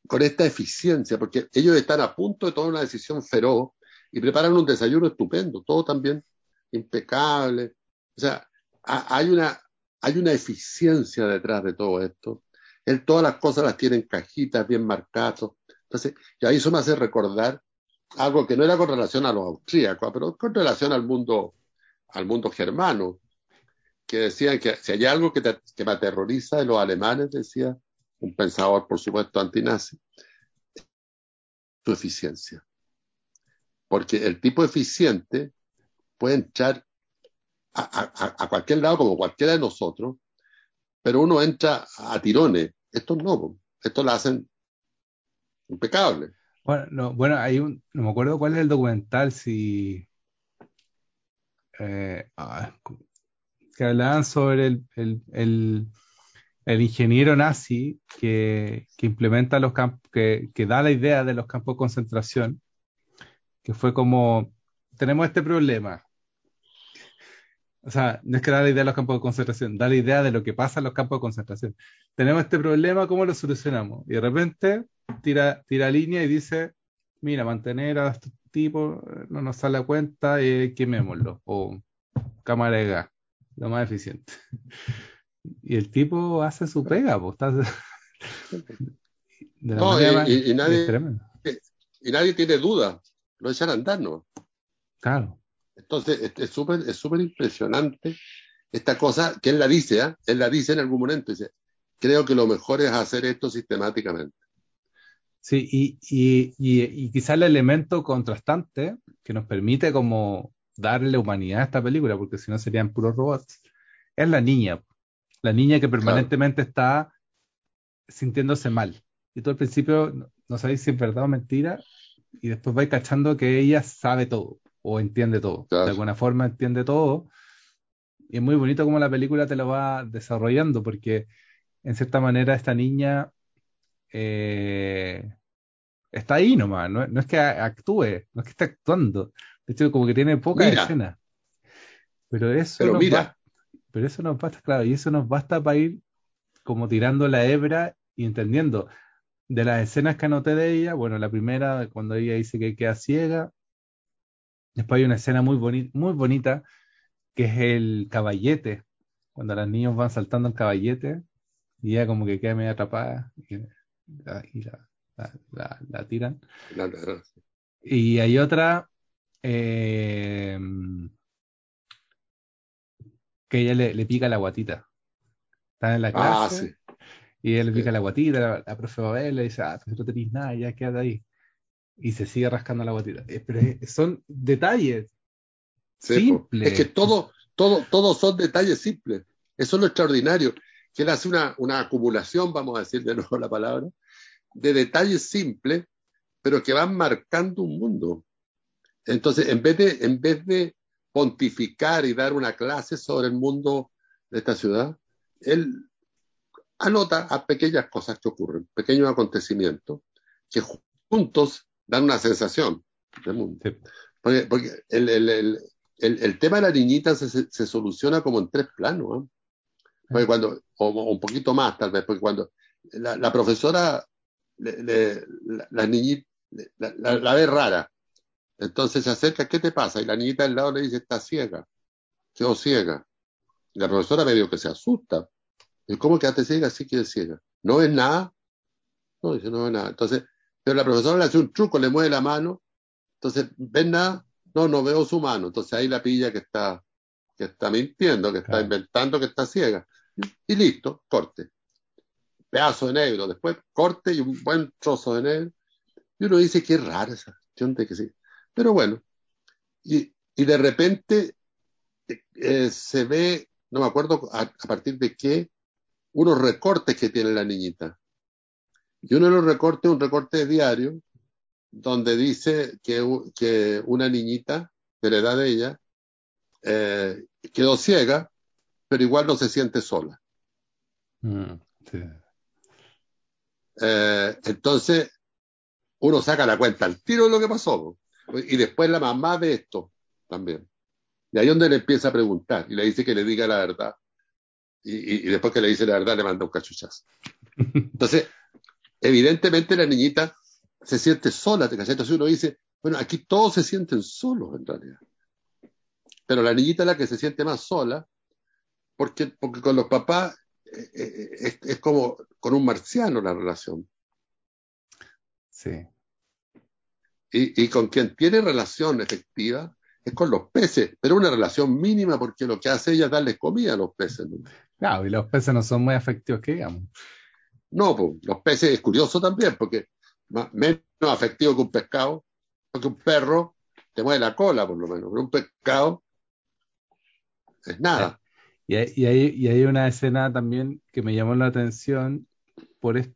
S2: con esta eficiencia, porque ellos están a punto de tomar una decisión feroz y preparan un desayuno estupendo, todo también impecable. O sea, ha- hay una, hay una eficiencia detrás de todo esto. Él todas las cosas las tiene en cajitas bien marcadas. Entonces, y ahí eso me hace recordar algo que no era con relación a los austríacos, pero con relación al mundo, al mundo germano, que decían que si hay algo que, te- que me aterroriza de los alemanes, decía un pensador, por supuesto, antinazi, su eficiencia. Porque el tipo eficiente puede entrar a, a- cualquier lado como cualquiera de nosotros, pero uno entra a tirones. Estos no, estos la hacen impecable.
S1: Bueno, no, bueno, hay un, no me acuerdo cuál es el documental, si eh, ah, que hablaban sobre el, el, el, el ingeniero nazi que, que implementa los campos, que, que da la idea de los campos de concentración, que fue como, tenemos este problema. O sea, no es que da la idea de los campos de concentración, da la idea de lo que pasa en los campos de concentración. Tenemos este problema, ¿cómo lo solucionamos? Y de repente tira, tira línea y dice, mira, mantener a estos tipos eh, no nos sale a cuenta, eh, quemémoslo. O cámara de gas, lo más eficiente. Y el tipo hace su pega, pues está
S2: No, y-
S1: más-
S2: y- y nadie-. Y nadie tiene duda, lo echan a andar, ¿no?
S1: Claro.
S2: Entonces, es súper es súper impresionante esta cosa que él la dice, ¿eh? él la dice en algún momento, dice, creo que lo mejor es hacer esto sistemáticamente.
S1: Sí, y, y, y, y quizá el elemento contrastante que nos permite como darle humanidad a esta película, porque si no serían puros robots, es la niña. La niña que permanentemente está sintiéndose mal. Y tú al principio no, no sabéis si es verdad o mentira, y después vais cachando que ella sabe todo, o entiende todo.
S2: Claro.
S1: De alguna forma entiende todo. Y es muy bonito cómo la película te lo va desarrollando, porque en cierta manera esta niña eh, está ahí nomás, no, no es que actúe, no es que esté actuando. De hecho, como que tiene poca
S2: Mira.
S1: escena. Pero eso
S2: Pero
S1: nos
S2: mira.
S1: pero eso nos basta, claro, y eso nos basta para ir como tirando la hebra y entendiendo. De las escenas que anoté de ella, bueno, la primera, cuando ella dice que queda ciega, después hay una escena muy bonita, muy bonita, que es el caballete, cuando los niños van saltando el caballete, y ella como que queda medio atrapada, y, la, y la- la- la- la tiran. Y hay otra eh, que ella le, le pica la guatita. Están en la
S2: Ah,
S1: clase
S2: sí.
S1: y ella le
S2: Sí.
S1: pica la guatita, la, la profe va a ver, le dice, ah, pues no tenés nada, ya quédate ahí. Y se sigue rascando la guatita. Eh, Pero es- son detalles
S2: Sí,
S1: simples.
S2: Es que todo, todo, todos son detalles simples. Eso es lo extraordinario. Que él hace una, una acumulación, vamos a decir de nuevo la palabra, de detalles simples, pero que van marcando un mundo. Entonces, en vez de, en vez de pontificar y dar una clase sobre el mundo de esta ciudad, él anota a pequeñas cosas que ocurren, pequeños acontecimientos, que juntos dan una sensación del mundo.
S1: Sí.
S2: Porque, porque el, el- el- el- tema de la niñita se, se- se soluciona como en tres planos. ¿eh? Porque cuando, o, o un poquito más tal vez, porque cuando la, la profesora, le- le- la, la niñita, le- la, la- la ve rara, entonces se acerca, ¿qué te pasa? Y la niñita al lado le dice, está ciega, quedó ciega. Y la profesora medio que se asusta. ¿Y cómo quedaste ciega? Sí que es ciega. ¿No ves nada? No, dice, no ve nada. Entonces, pero la profesora le hace un truco, le mueve la mano. Entonces, ¿ves nada? No, no veo su mano. Entonces ahí la pilla que está, que está mintiendo, que está inventando que está ciega. Y, y listo, corte. Pedazo de negro. Después corte y un buen trozo de negro. Y uno dice, qué rara esa cuestión de que sí. Pero bueno. Y, y de repente eh, se ve, no me acuerdo a, a partir de qué, unos recortes que tiene la niñita. Y uno de los recortes es un recorte diario donde dice que, que una niñita de la edad de ella eh, quedó ciega, pero igual no se siente sola.
S1: Mm, sí.
S2: Eh, entonces, uno saca la cuenta al tiro de lo que pasó. Y después la mamá ve esto también. Y ahí es donde le empieza a preguntar y le dice que le diga la verdad. Y, y- y después que le dice la verdad, le manda un cachuchazo. Entonces, evidentemente la niñita se siente sola, ¿te? Entonces uno dice, bueno, aquí todos se sienten solos en realidad. Pero la niñita es la que se siente más sola, porque, porque con los papás eh, eh, es, es como con un marciano la relación.
S1: Sí.
S2: Y, y con quien tiene relación efectiva es con los peces, pero una relación mínima porque lo que hace ella es darles comida a los peces. ¿no?
S1: Claro, y los peces no son muy afectivos que digamos.
S2: No, pues, los peces es curioso también, porque menos afectivo que un pescado, porque un perro te mueve la cola, por lo menos, pero un pescado es nada.
S1: Y hay, y hay, y hay una escena también que me llamó la atención por, es-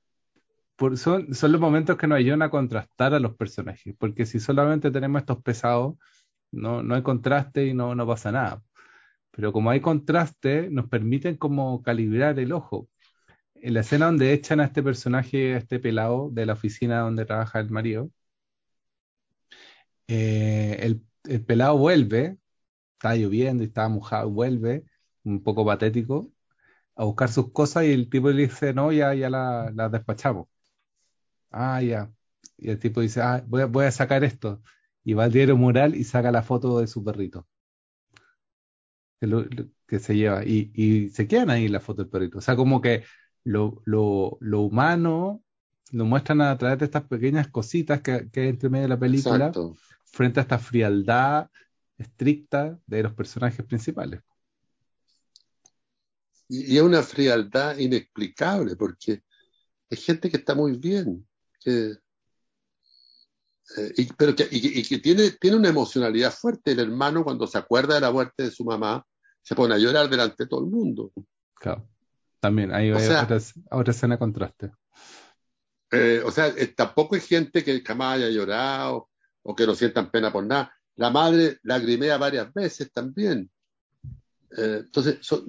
S1: por son, son los momentos que nos ayudan a contrastar a los personajes, porque si solamente tenemos estos pesados, no, no hay contraste y no, no pasa nada. Pero como hay contraste, nos permiten como calibrar el ojo. En la escena donde echan a este personaje, a este pelado de la oficina donde trabaja el marido, eh, el, el pelado vuelve, está lloviendo y está mojado, vuelve, un poco patético, a buscar sus cosas y el tipo le dice, no, ya, ya la- las despachamos. Ah, ya. Y el tipo dice, ah, voy a, sacar esto. Y va al diario mural y saca la foto de su perrito. Que se lleva. Y, y se quedan ahí la foto del perrito. O sea, como que lo, lo, lo humano lo muestran a través de estas pequeñas cositas que, que hay entre medio de la película
S2: Exacto.
S1: frente a esta frialdad estricta de los personajes principales.
S2: y, es una frialdad inexplicable porque hay gente que está muy bien, que, eh, pero que, y, que tiene, tiene una emocionalidad fuerte. El hermano, cuando se acuerda de la muerte de su mamá, se pone a llorar delante de todo el mundo.
S1: Claro. También hay, otra, otra, escena contraste.
S2: Eh, o sea, eh, tampoco hay gente que jamás haya llorado o que no sientan pena por nada. La madre lagrimea varias veces también. entonces, son,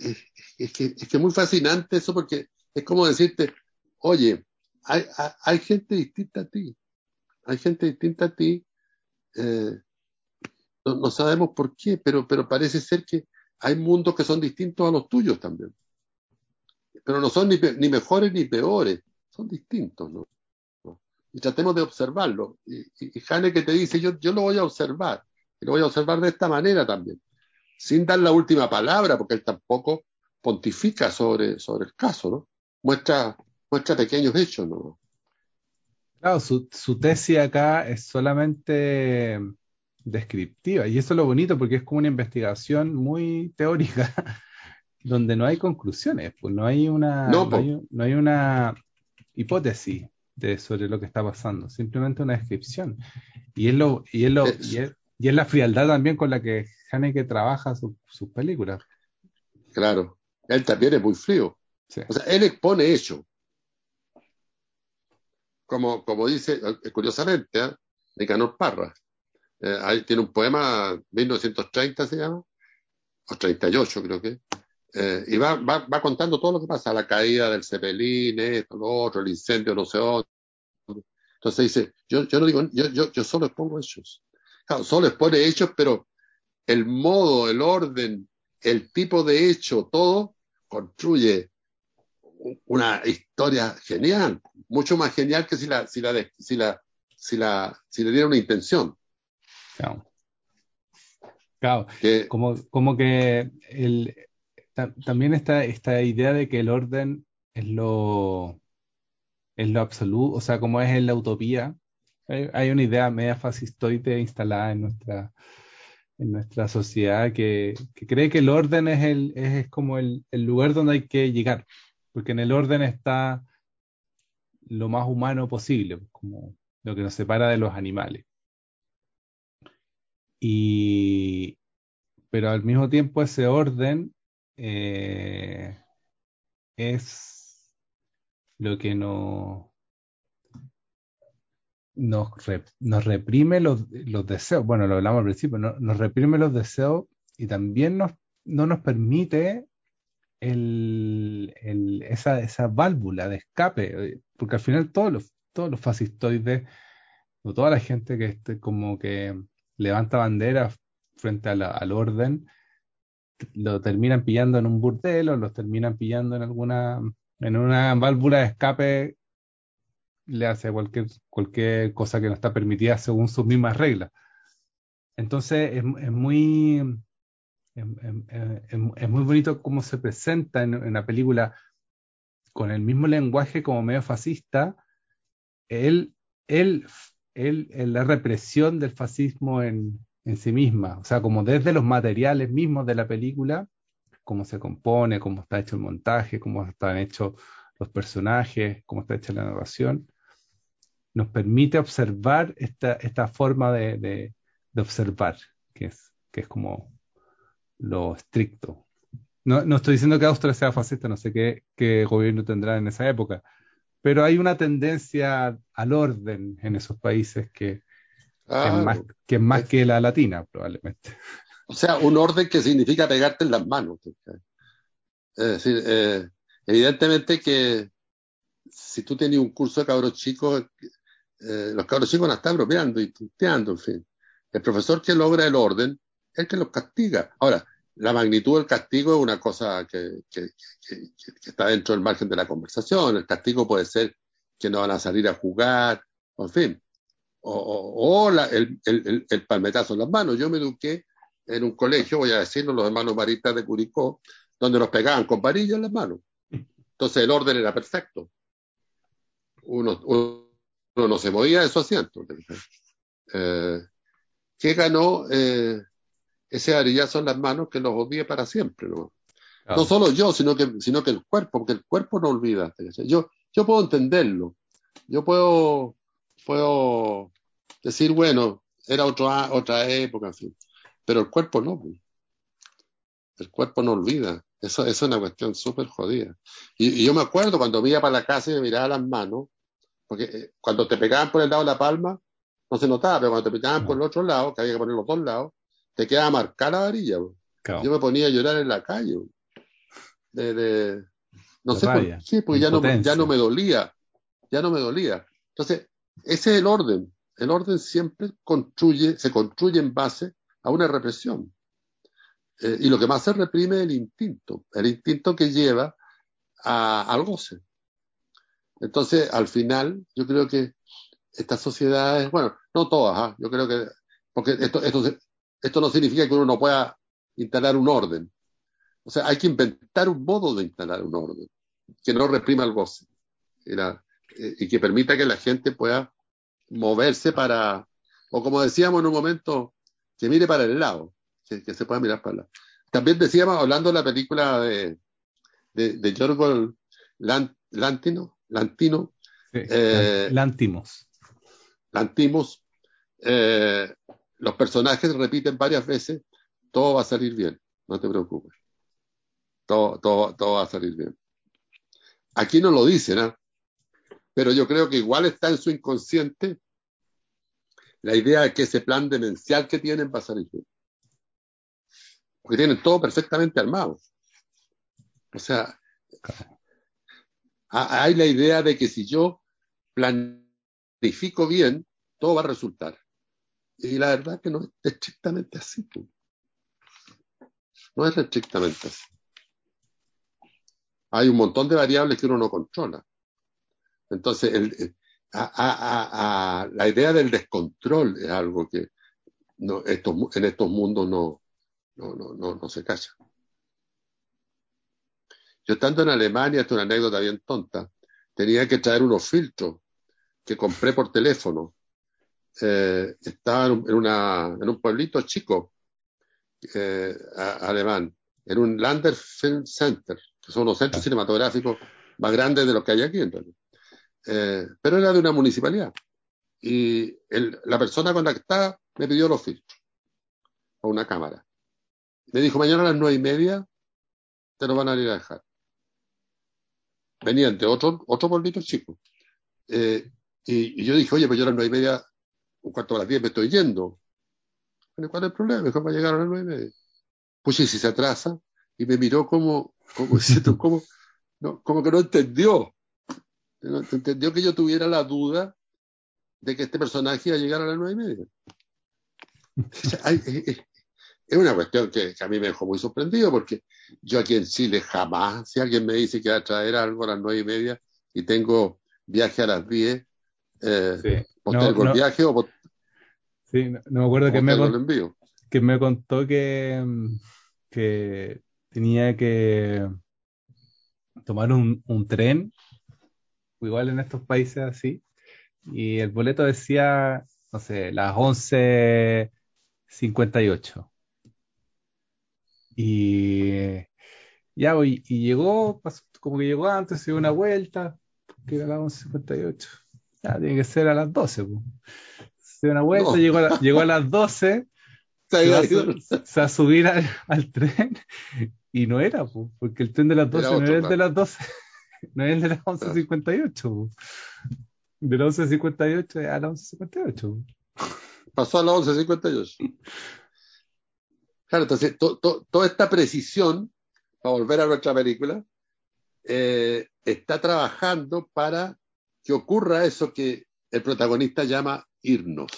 S2: es, que, es que es muy fascinante eso porque es como decirte, oye, hay, hay, gente distinta a ti, hay gente distinta a ti, eh, no, sabemos por qué, pero, pero parece ser que hay mundos que son distintos a los tuyos también. Pero no son ni, ni mejores ni peores, son distintos, ¿no? Y tratemos de observarlo. Y, y, y que te dice, yo, yo lo voy a observar, y lo voy a observar de esta manera también sin dar la última palabra, porque él tampoco pontifica sobre, sobre el caso, ¿no? Muestra, muestra pequeños hechos, ¿no?
S1: Claro, su tesis acá es solamente descriptiva, y eso es lo bonito porque es como una investigación muy teórica, donde no hay conclusiones, pues no hay una, no, hay, una hipótesis de, sobre lo que está pasando, simplemente una descripción. Y es lo, y es lo, y es, y es la frialdad también con la que Haneke trabaja sus películas.
S2: Claro, él también es muy frío. O sea, él expone hecho. Como, como dice, eh, curiosamente, ¿eh? Nicanor Parra. Eh, ahí tiene un poema, 1930 se llama, o 38 creo que, eh, y va, va, va, contando todo lo que pasa, la caída del Cepelín, esto, lo otro, el incendio, no sé otro. Entonces dice, yo, yo no digo, yo, yo, yo solo expongo hechos. Claro, solo expone hechos, pero el modo, el orden, el tipo de hecho, todo construye una historia genial, mucho más genial que si la, si la, si la, si la, si le diera una intención.
S1: Claro. claro. como, como que el, también está esta idea de que el orden es lo, es lo absoluto, o sea, como es en la utopía, hay, una idea media fascistoide instalada en nuestra, en nuestra sociedad que, cree que el orden es, el, es, como el, lugar donde hay que llegar, porque en el orden está lo más humano posible, como lo que nos separa de los animales. Y, pero al mismo tiempo ese orden eh, es lo que nos nos, nos reprime los, los, deseos, bueno, lo hablamos al principio, nos reprime los deseos y también no nos permite el, el, esa, esa válvula de escape, porque al final todos los, todos los fascistoides, o toda la gente que este, como que levanta banderas frente a la, al orden, lo terminan pillando en un burdel o los terminan pillando en alguna en una válvula de escape le hace cualquier, cualquier cosa que no está permitida según sus mismas reglas. Entonces es, muy es, muy bonito cómo se presenta en, la película con el mismo lenguaje como medio fascista, él, él, él, la represión del fascismo en, en sí misma, o sea, como desde los materiales mismos de la película, cómo se compone, cómo está hecho el montaje, cómo están hechos los personajes, cómo está hecha la narración, nos permite observar esta, esta forma de, de, observar, que es, que es como lo estricto. No, no, estoy diciendo que Austria sea fascista, no sé qué, qué gobierno tendrá en esa época, pero hay una tendencia al orden en esos países que, que, es más, que, más que la latina, probablemente.
S2: O sea, un orden que significa pegarte en las manos. Es decir, eh, evidentemente que si tú tenías un curso de cabros chicos, eh, los cabros chicos van a estar bromeando y tuteando, en fin. El profesor que logra el orden es el que los castiga. Ahora, la magnitud del castigo es una cosa que, que, está dentro del margen de la conversación. El castigo puede ser que no van a salir a jugar, en fin. O, o, la, el, el, el, palmetazo en las manos. Yo me eduqué en un colegio, voy a decirlo, los hermanos Maritas de Curicó, donde nos pegaban con varillas en las manos. Entonces el orden era perfecto. Uno, uno no, no se movía de su asiento. Eh, ¿Qué ganó? Eh, ese arillazo en las manos que los odie para siempre. ¿no?
S1: Claro.
S2: No solo yo, sino que, sino que el cuerpo, porque el cuerpo no olvida. Yo, yo puedo entenderlo. Yo puedo, puedo decir, bueno, era otro, a- otra época, en fin. Pero el cuerpo no. pues. El cuerpo no olvida. Eso, es una cuestión súper jodida. Y, y yo me acuerdo cuando me iba para la casa y me miraba las manos, porque eh, cuando te pegaban por el lado de la palma, no se notaba, pero cuando te pegaban por el otro lado, que había que poner los dos lados, te quedaba marcada la varilla.
S1: Claro.
S2: Yo me ponía a llorar en la calle. De, de- no sé
S1: rabia,
S2: por qué, porque ya no, ya no me dolía. Ya no me dolía. Entonces, ese es el orden. El orden siempre construye, se construye en base a una represión. Eh, y lo que más se reprime es el instinto, el instinto que lleva a- al goce. Entonces, al final, yo creo que estas sociedades, bueno, no todas, ¿ah? yo creo que, porque esto, esto, se- esto no significa que uno no pueda instalar un orden. O sea, hay que inventar un modo de instalar un orden que no reprima el goce y, la- eh, y que permita que la gente pueda moverse para, o como decíamos en un momento, que mire para el lado, que, que se pueda mirar para el lado. También decíamos, hablando de la película de, de, de Lantino, Lantino,
S1: Sí.
S2: eh,
S1: Lantimos.
S2: Lantimos, eh, los personajes repiten varias veces, todo va a salir bien, no te preocupes. Todo, todo, todo va a salir bien. Aquí no lo dicen, ¿ah? pero yo creo que igual está en su inconsciente la idea de que ese plan demencial que tienen va a salir bien. Porque tienen todo perfectamente armado. O sea, ha- hay la idea de que si yo planifico bien, todo va a resultar. Y la verdad que no es estrictamente así. No es estrictamente así. Hay un montón de variables que uno no controla. Entonces, el- el- a- a- a- la idea del descontrol es algo que no, estos en estos mundos no, no, no, no, no se calla. Yo estando en Alemania, esto es una anécdota bien tonta, tenía que traer unos filtros que compré por teléfono. Eh, estaba en un, en una- en un pueblito chico eh, a- alemán, en un Lander Film Center, que son los centros cinematográficos más grandes de los que hay aquí en realidad. Eh, pero era de una municipalidad. Y el- la persona con la que estaba me pidió los filtros o una cámara. Me dijo, mañana a las nueve y media te lo van a ir a dejar. Venían de otro, otro pueblito chico. Eh, y, y yo dije, oye, pues yo a las nueve y media, un cuarto a las diez me estoy yendo. Bueno, ¿Cuál es el problema? Mejor va a llegar a las nueve y media. Pues sí, si se atrasa. Y me miró como, como diciendo, como, no, como que no entendió. No entendió que yo tuviera la duda de que este personaje iba a llegar a las nueve y media. O sea, hay- es- una cuestión que, que a mí me dejó muy sorprendido porque yo aquí en Chile jamás, si alguien me dice que va a traer algo a las nueve y media y tengo viaje a las diez, eh,
S1: Sí.
S2: postergo
S1: No,
S2: el viaje o,
S1: sí, no, no me acuerdo que me, con- que me contó que, mm, que tenía que tomar un, un tren, igual en estos países así, y el boleto decía, no sé, las 11.58. Y ya, voy, y llegó, pasó- como que llegó antes, se dio una vuelta, que era las 11.58. Ya, tiene que ser a las 12. pues. Se dio una vuelta,
S2: No.
S1: llegó a, llegó a las 12
S2: Se
S1: va, a su- se va a subir al, al tren y no era, po, porque el tren de las 12
S2: Era
S1: no era el de
S2: claro.
S1: las 12, no es el de las 11.58. po. De las 11.58 a las 11.58. po.
S2: pasó a las 11.58. Claro, entonces to- to- toda esta precisión, para volver a nuestra película, eh, está trabajando para que ocurra eso que el protagonista llama irnos.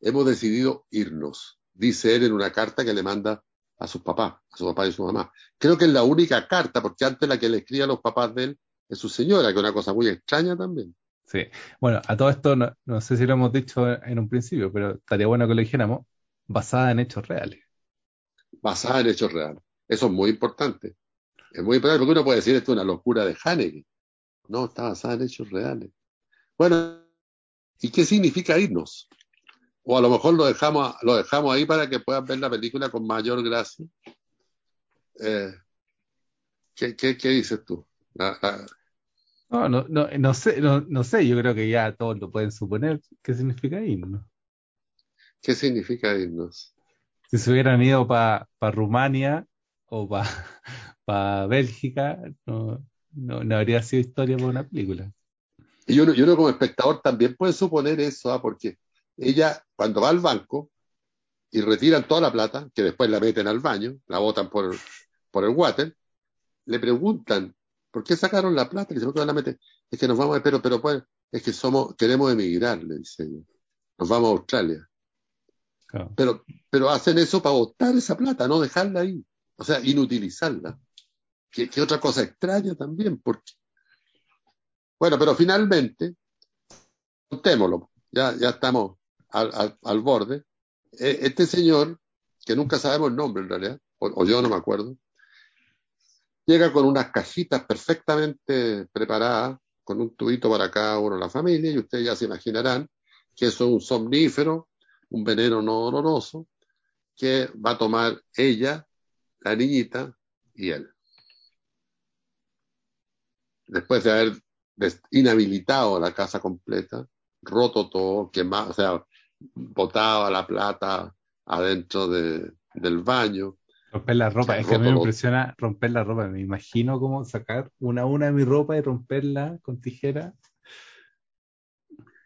S2: Hemos decidido irnos, dice él en una carta que le manda a sus papás, a su papá y a su mamá. Creo que es la única carta, porque antes la que le escribe a los papás de él es su señora, que es una cosa muy extraña también.
S1: Sí. Bueno, a todo esto no, no sé si lo hemos dicho en un principio, pero estaría bueno que lo dijéramos, basada en hechos reales.
S2: basada en hechos reales. Eso es muy importante. Es muy importante porque uno puede decir esto es una locura de Haneke. No, está basada en hechos reales. Bueno, ¿y qué significa irnos? o a lo mejor lo dejamos, lo dejamos ahí para que puedan ver la película con mayor gracia. Eh, ¿qué, qué, qué, dices tú? La, la...
S1: No, no, no, no, sé, no, no, sé, yo creo que ya todos lo pueden suponer. ¿Qué significa irnos?
S2: ¿Qué significa irnos?
S1: Si se hubieran ido para pa Rumania o para pa Bélgica, no, no, no, habría sido historia para una película.
S2: Y uno, y uno como espectador también puede suponer eso, ¿ah? porque ella cuando va al banco y retiran toda la plata, que después la meten al baño, la botan por, por el water, le preguntan, ¿por qué sacaron la plata? Que se la meten. Es que nos vamos, pero, pero pues, es que somos, queremos emigrar, le dice ella. Nos vamos a Australia. Claro. Pero, pero hacen eso para botar esa plata, no dejarla ahí. O sea, inutilizarla. Que, que otra cosa extraña también, porque. Bueno, pero finalmente, contémoslo, ya, ya estamos al, al, borde. E, este señor, que nunca sabemos el nombre en realidad, o, o yo no me acuerdo, llega con unas cajitas perfectamente preparadas, con un tubito para cada uno de la familia, y ustedes ya se imaginarán que eso es un somnífero, un veneno no doloroso, que va a tomar ella, la niñita y él. Después de haber inhabilitado la casa completa, roto todo, quemado, o sea, botaba la plata adentro de, del baño.
S1: Romper la ropa, es que a mí me impresiona romper la ropa. Me imagino cómo sacar una a una de mi ropa y romperla con tijera.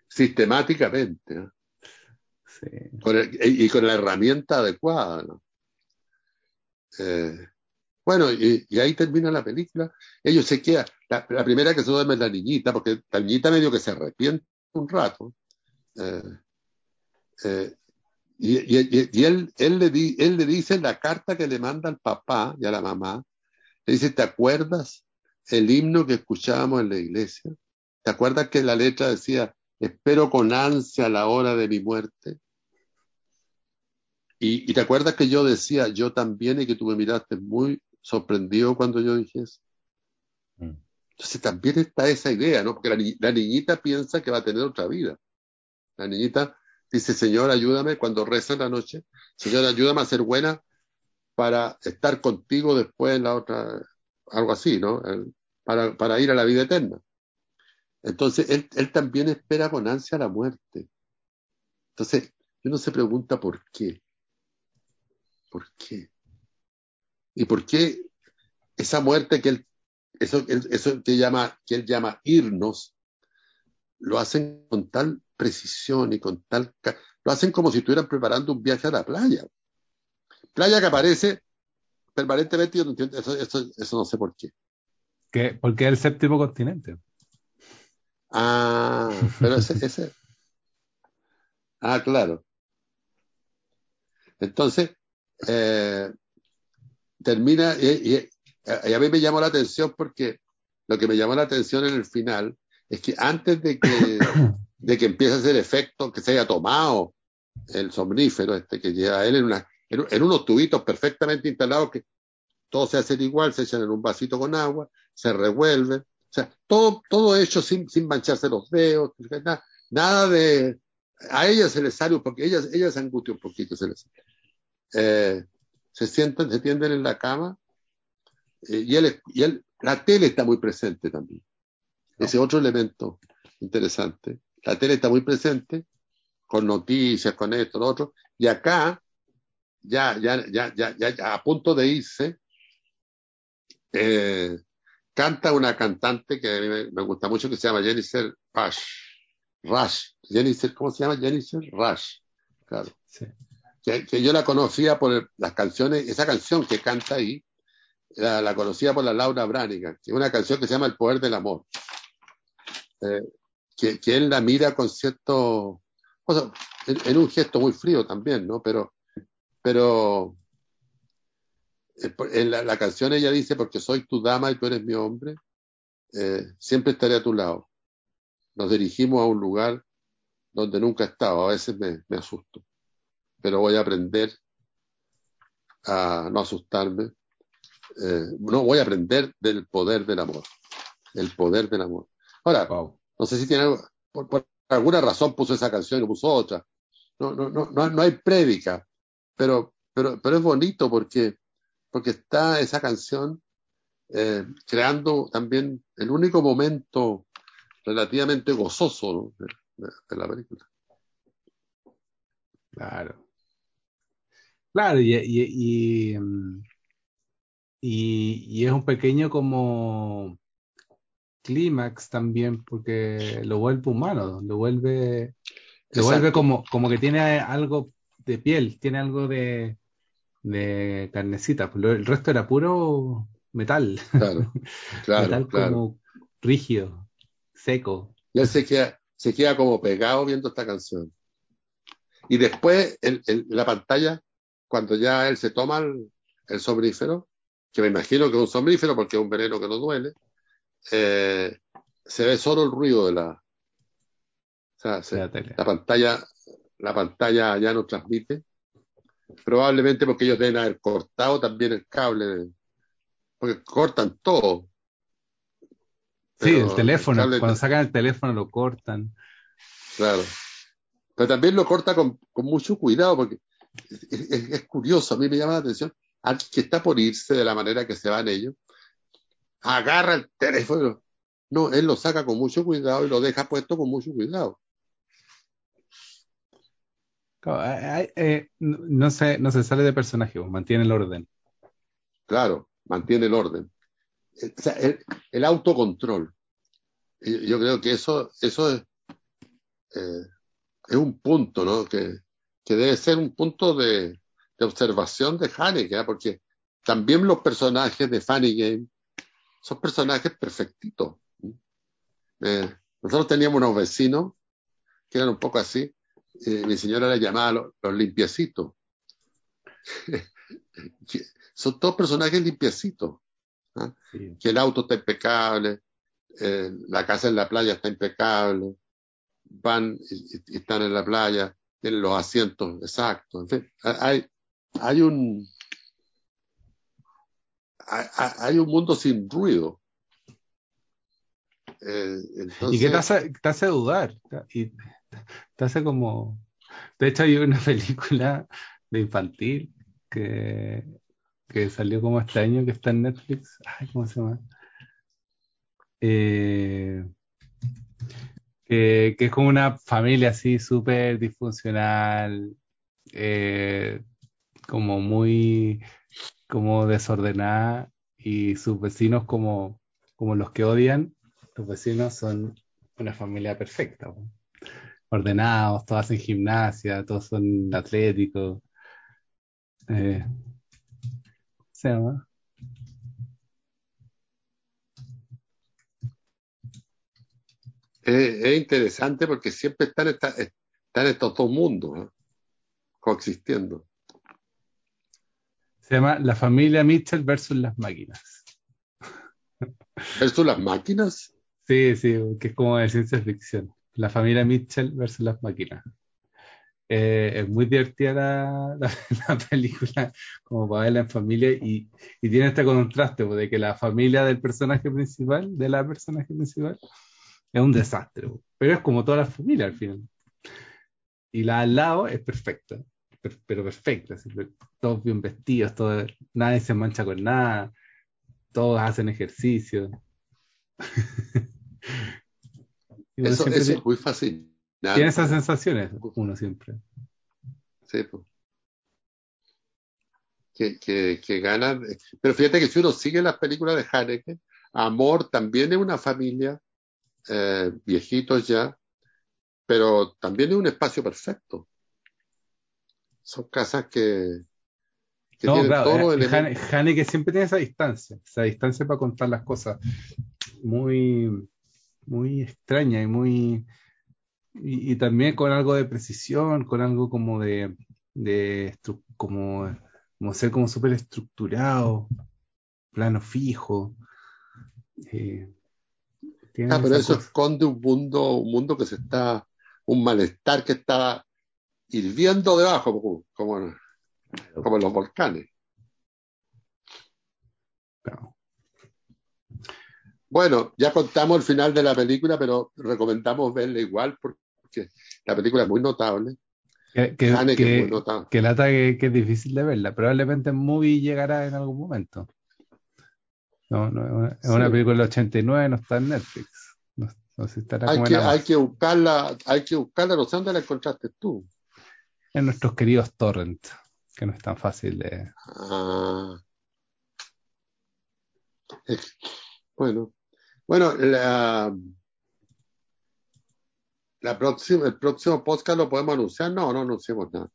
S2: Sistemáticamente. ¿eh? Sí. Con el, y, y, con la herramienta adecuada. ¿no? Eh, bueno, y, y, ahí termina la película. Ellos se quedan. La, primera que se duerme es la niñita, porque la niñita medio que se arrepiente un rato. Eh, eh, y, él, le di, él dice la carta que le manda al papá y a la mamá, le dice, ¿te acuerdas el himno que escuchábamos en la iglesia? ¿Te acuerdas que la letra decía, espero con ansia la hora de mi muerte? Y, y te acuerdas que yo decía, yo también, y que tú me miraste muy sorprendido cuando yo dije eso. Mm. Entonces también está esa idea, ¿no? Porque la, ni la niñita piensa que va a tener otra vida. La niñita dice, Señor, ayúdame cuando reza en la noche, Señor, ayúdame a ser buena para estar contigo después en la otra, algo así, ¿no? Para, para ir a la vida eterna. Entonces, él, él también espera con ansia la muerte. Entonces, uno se pregunta por qué. ¿Por qué? ¿Y por qué esa muerte que él, eso, eso que, llama, que él llama irnos, lo hacen con tal precisión y con tal... Lo hacen como si estuvieran preparando un viaje a la playa. Playa que aparece permanentemente, yo no entiendo, eso, eso, eso no sé por qué.
S1: ¿Qué? Porque es el séptimo continente.
S2: Ah, pero ese, ese. Ah, claro. Entonces, eh, termina, y, y, y, a mí me llamó la atención porque lo que me llamó la atención en el final es que antes de que de que empiece a hacer efecto, que se haya tomado el somnífero este que lleva él en, una, en, en, unos tubitos perfectamente instalados que todo se hace igual, se echan en un vasito con agua, se revuelve, o sea, todo, todo hecho sin, sin mancharse los dedos, nada, nada de... A ella se les sale, porque ella, ella se angustia un poquito, se les eh, se sientan, se tienden en la cama, eh, y, él, y él, la tele está muy presente también. Ese otro elemento interesante. La tele está muy presente, con noticias, con esto, lo otro, y acá, ya, ya, ya, ya, ya a punto de irse, eh, canta una cantante que a mí me, me, gusta mucho que se llama Jennifer Rush. Rush. Jennifer, ¿cómo se llama? Jennifer Rush. Claro. Sí. Que, yo la conocía por las canciones, esa canción que canta ahí, la, conocía por la Laura Branigan, que es una canción que se llama El Poder del Amor. Eh, que, que, él la mira con cierto, o sea, en, en, un gesto muy frío también, ¿no? Pero, pero en la, la, canción ella dice, porque soy tu dama y tú eres mi hombre, eh, siempre estaré a tu lado. Nos dirigimos a un lugar donde nunca he estado, a veces me, me asusto, pero voy a aprender a no asustarme, eh, no voy a aprender del poder del amor, el poder del amor. Ahora, wow. no sé si tiene algo, por, por, alguna razón puso esa canción y puso otra, no, no, no, no, no hay prédica, pero, pero, pero es bonito porque, porque está esa canción eh, creando también el único momento relativamente gozoso ¿no? de, de, de, la película.
S1: Claro. Claro, y, y, y, y, y es un pequeño como clímax también, porque lo vuelve humano, lo vuelve, lo vuelve como, como que tiene algo de piel, tiene algo de, de carnecita. El resto era puro metal.
S2: Claro, claro,
S1: metal
S2: claro.
S1: como rígido, seco.
S2: Y él se queda, se queda como pegado viendo esta canción. Y después, en la pantalla, cuando ya él se toma el, el, somnífero, que me imagino que es un somnífero porque es un veneno que no duele, eh, se ve solo el ruido de la. O sea, se, la pantalla, la pantalla ya no transmite. Probablemente porque ellos deben haber cortado también el cable, porque cortan todo.
S1: Sí, el teléfono, el cuando sacan el teléfono lo cortan.
S2: Claro. Pero también lo corta con, con mucho cuidado, porque es, curioso, a mí me llama la atención, alguien que está por irse de la manera que se van ellos, agarra el teléfono. No, él lo saca con mucho cuidado y lo deja puesto con mucho cuidado.
S1: Eh, no, se, no se sale de personaje, mantiene el orden.
S2: Claro, mantiene el orden. O sea, el, el, autocontrol. Yo creo que eso, eso es, eh, es un punto, ¿no? Que, que, debe ser un punto de, de observación de Haneke, ¿eh? porque también los personajes de Funny Game son personajes perfectitos. Eh, nosotros teníamos unos vecinos que eran un poco así. Eh, mi señora les llamaba los, los limpiecitos. son todos personajes limpiecitos. ¿eh? Sí. Que el auto está impecable, eh, la casa en la playa está impecable, van y, y, están en la playa, tienen los asientos exactos. En fin, hay, hay un hay, hay un mundo sin ruido.
S1: Eh, entonces... Y que te hace, te hace dudar. Y te hace como. De hecho, hay una película de infantil que, que salió como este año, que está en Netflix. Ay, ¿cómo se llama? Eh, que, es como una familia así súper disfuncional, eh, como muy como desordenada y sus vecinos como, como los que odian, los vecinos son una familia perfecta, ordenados, todos hacen gimnasia, todos son atléticos. Eh, ¿Se llama?
S2: Es, es, interesante porque siempre están, están estos dos mundos ¿eh? coexistiendo.
S1: Se llama La familia Mitchell versus las máquinas.
S2: ¿Versus las máquinas?
S1: Sí, sí, que es como de ciencia ficción. La familia Mitchell versus las máquinas. Eh, es muy divertida la, la, la, película, como para verla en familia, y, y tiene este contraste pues, de que la familia del personaje principal, de la personaje principal, es un desastre, pero es como toda la familia al final. Y la al lado es perfecta pero perfecta, todos bien vestidos, todo, nadie se mancha con nada, todos hacen ejercicio.
S2: eso, eso es muy fácil.
S1: Tiene esas sensaciones uno siempre.
S2: Sí, pues. Que, que, que ganan. Pero fíjate que si uno sigue las películas de Haneke, Amor también es una familia, eh, viejitos ya, pero también es un espacio perfecto son casas que, que
S1: no,
S2: tienen
S1: claro,
S2: todo
S1: Hane, Haneke siempre tiene esa distancia, esa distancia para contar las cosas muy, muy extraña y muy y, y, también con algo de precisión, con algo como de, de como, como ser como súper estructurado, plano fijo. Eh,
S2: ah, pero eso cosa. esconde un mundo, un mundo que se está, un malestar que está hirviendo debajo, como, como, como en los volcanes.
S1: Claro.
S2: Bueno, ya contamos el final de la película, pero recomendamos verla igual porque la película es muy notable.
S1: Que, que, que,
S2: es muy notable.
S1: que lata que, que es difícil de verla. Probablemente en movie llegará en algún momento. No, no, es una,
S2: Sí.
S1: película del 89, no está en Netflix. No, no sé si estará
S2: Hay
S1: como
S2: que,
S1: en
S2: hay que buscarla, hay que buscarla, no sé dónde la encontraste tú.
S1: En nuestros queridos torrent, que no es tan fácil de...
S2: Ah. Es- Bueno, bueno, la, la próxima, el próximo podcast lo podemos anunciar. No, no anunciemos nada.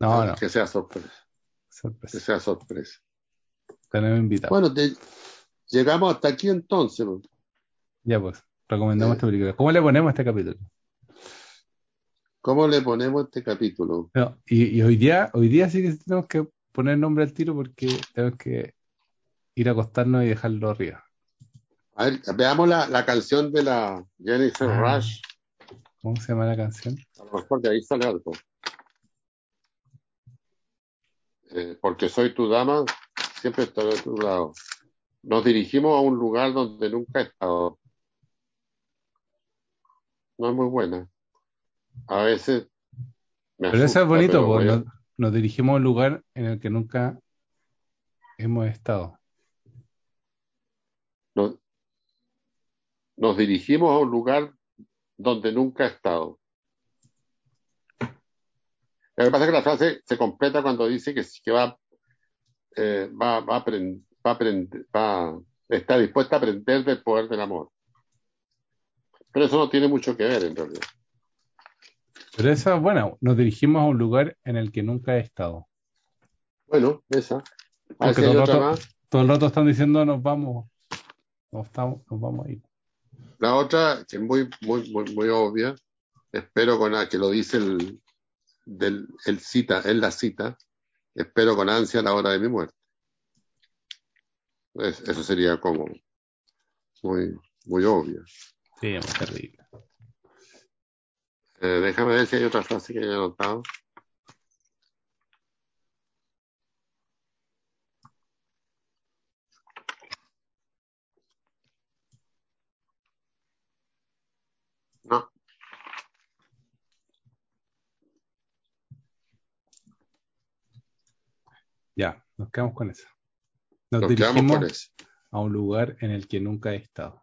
S1: No, no,
S2: Que sea sorpresa, que
S1: sorpresa.
S2: sea sorpresa.
S1: Tenemos invitados.
S2: Bueno, te- llegamos hasta aquí entonces. pues.
S1: Ya pues, recomendamos
S2: Eh.
S1: esta película. ¿Cómo le ponemos a este capítulo?
S2: ¿Cómo le ponemos este capítulo?
S1: No, y, y hoy día, hoy día sí que tenemos que poner nombre al tiro porque tenemos que ir a acostarnos y dejarlo arriba.
S2: A ver, veamos la, la canción de la Jennifer
S1: Ah.
S2: Rush.
S1: ¿Cómo se llama la canción?
S2: A lo mejor de ahí sale algo. Eh, porque soy tu dama, siempre estaré a tu lado. Nos dirigimos a un lugar donde nunca he estado. No es muy buena. A veces me
S1: Pero eso es
S2: asusta,
S1: bonito,
S2: pero
S1: pues nos, nos dirigimos a un lugar en el que nunca hemos estado.
S2: nos, nos dirigimos a un lugar donde nunca he estado. Lo que pasa es que la frase se completa cuando dice que, que va, eh, va, va, a aprend- va, a aprender- va- está dispuesta a aprender del poder del amor. Pero eso no tiene mucho que ver en realidad.
S1: Pero esa es buena, nos dirigimos a un lugar en el que nunca he estado.
S2: Bueno, esa. A ver si
S1: todo el rato, todo el rato están diciendo nos vamos, nos, estamos, nos vamos a ir.
S2: La otra, que es muy, muy, muy, muy obvia, espero con la que lo dice el, del, el cita, en la cita, espero con ansia la hora de mi muerte. Es- eso sería como muy, muy obvio.
S1: Sí, es muy terrible.
S2: Eh, déjame ver si hay otra frase que haya anotado. No,
S1: Ya, nos quedamos con eso. Nos
S2: nos quedamos
S1: dirigimos
S2: con eso.
S1: a un lugar en el que nunca he estado.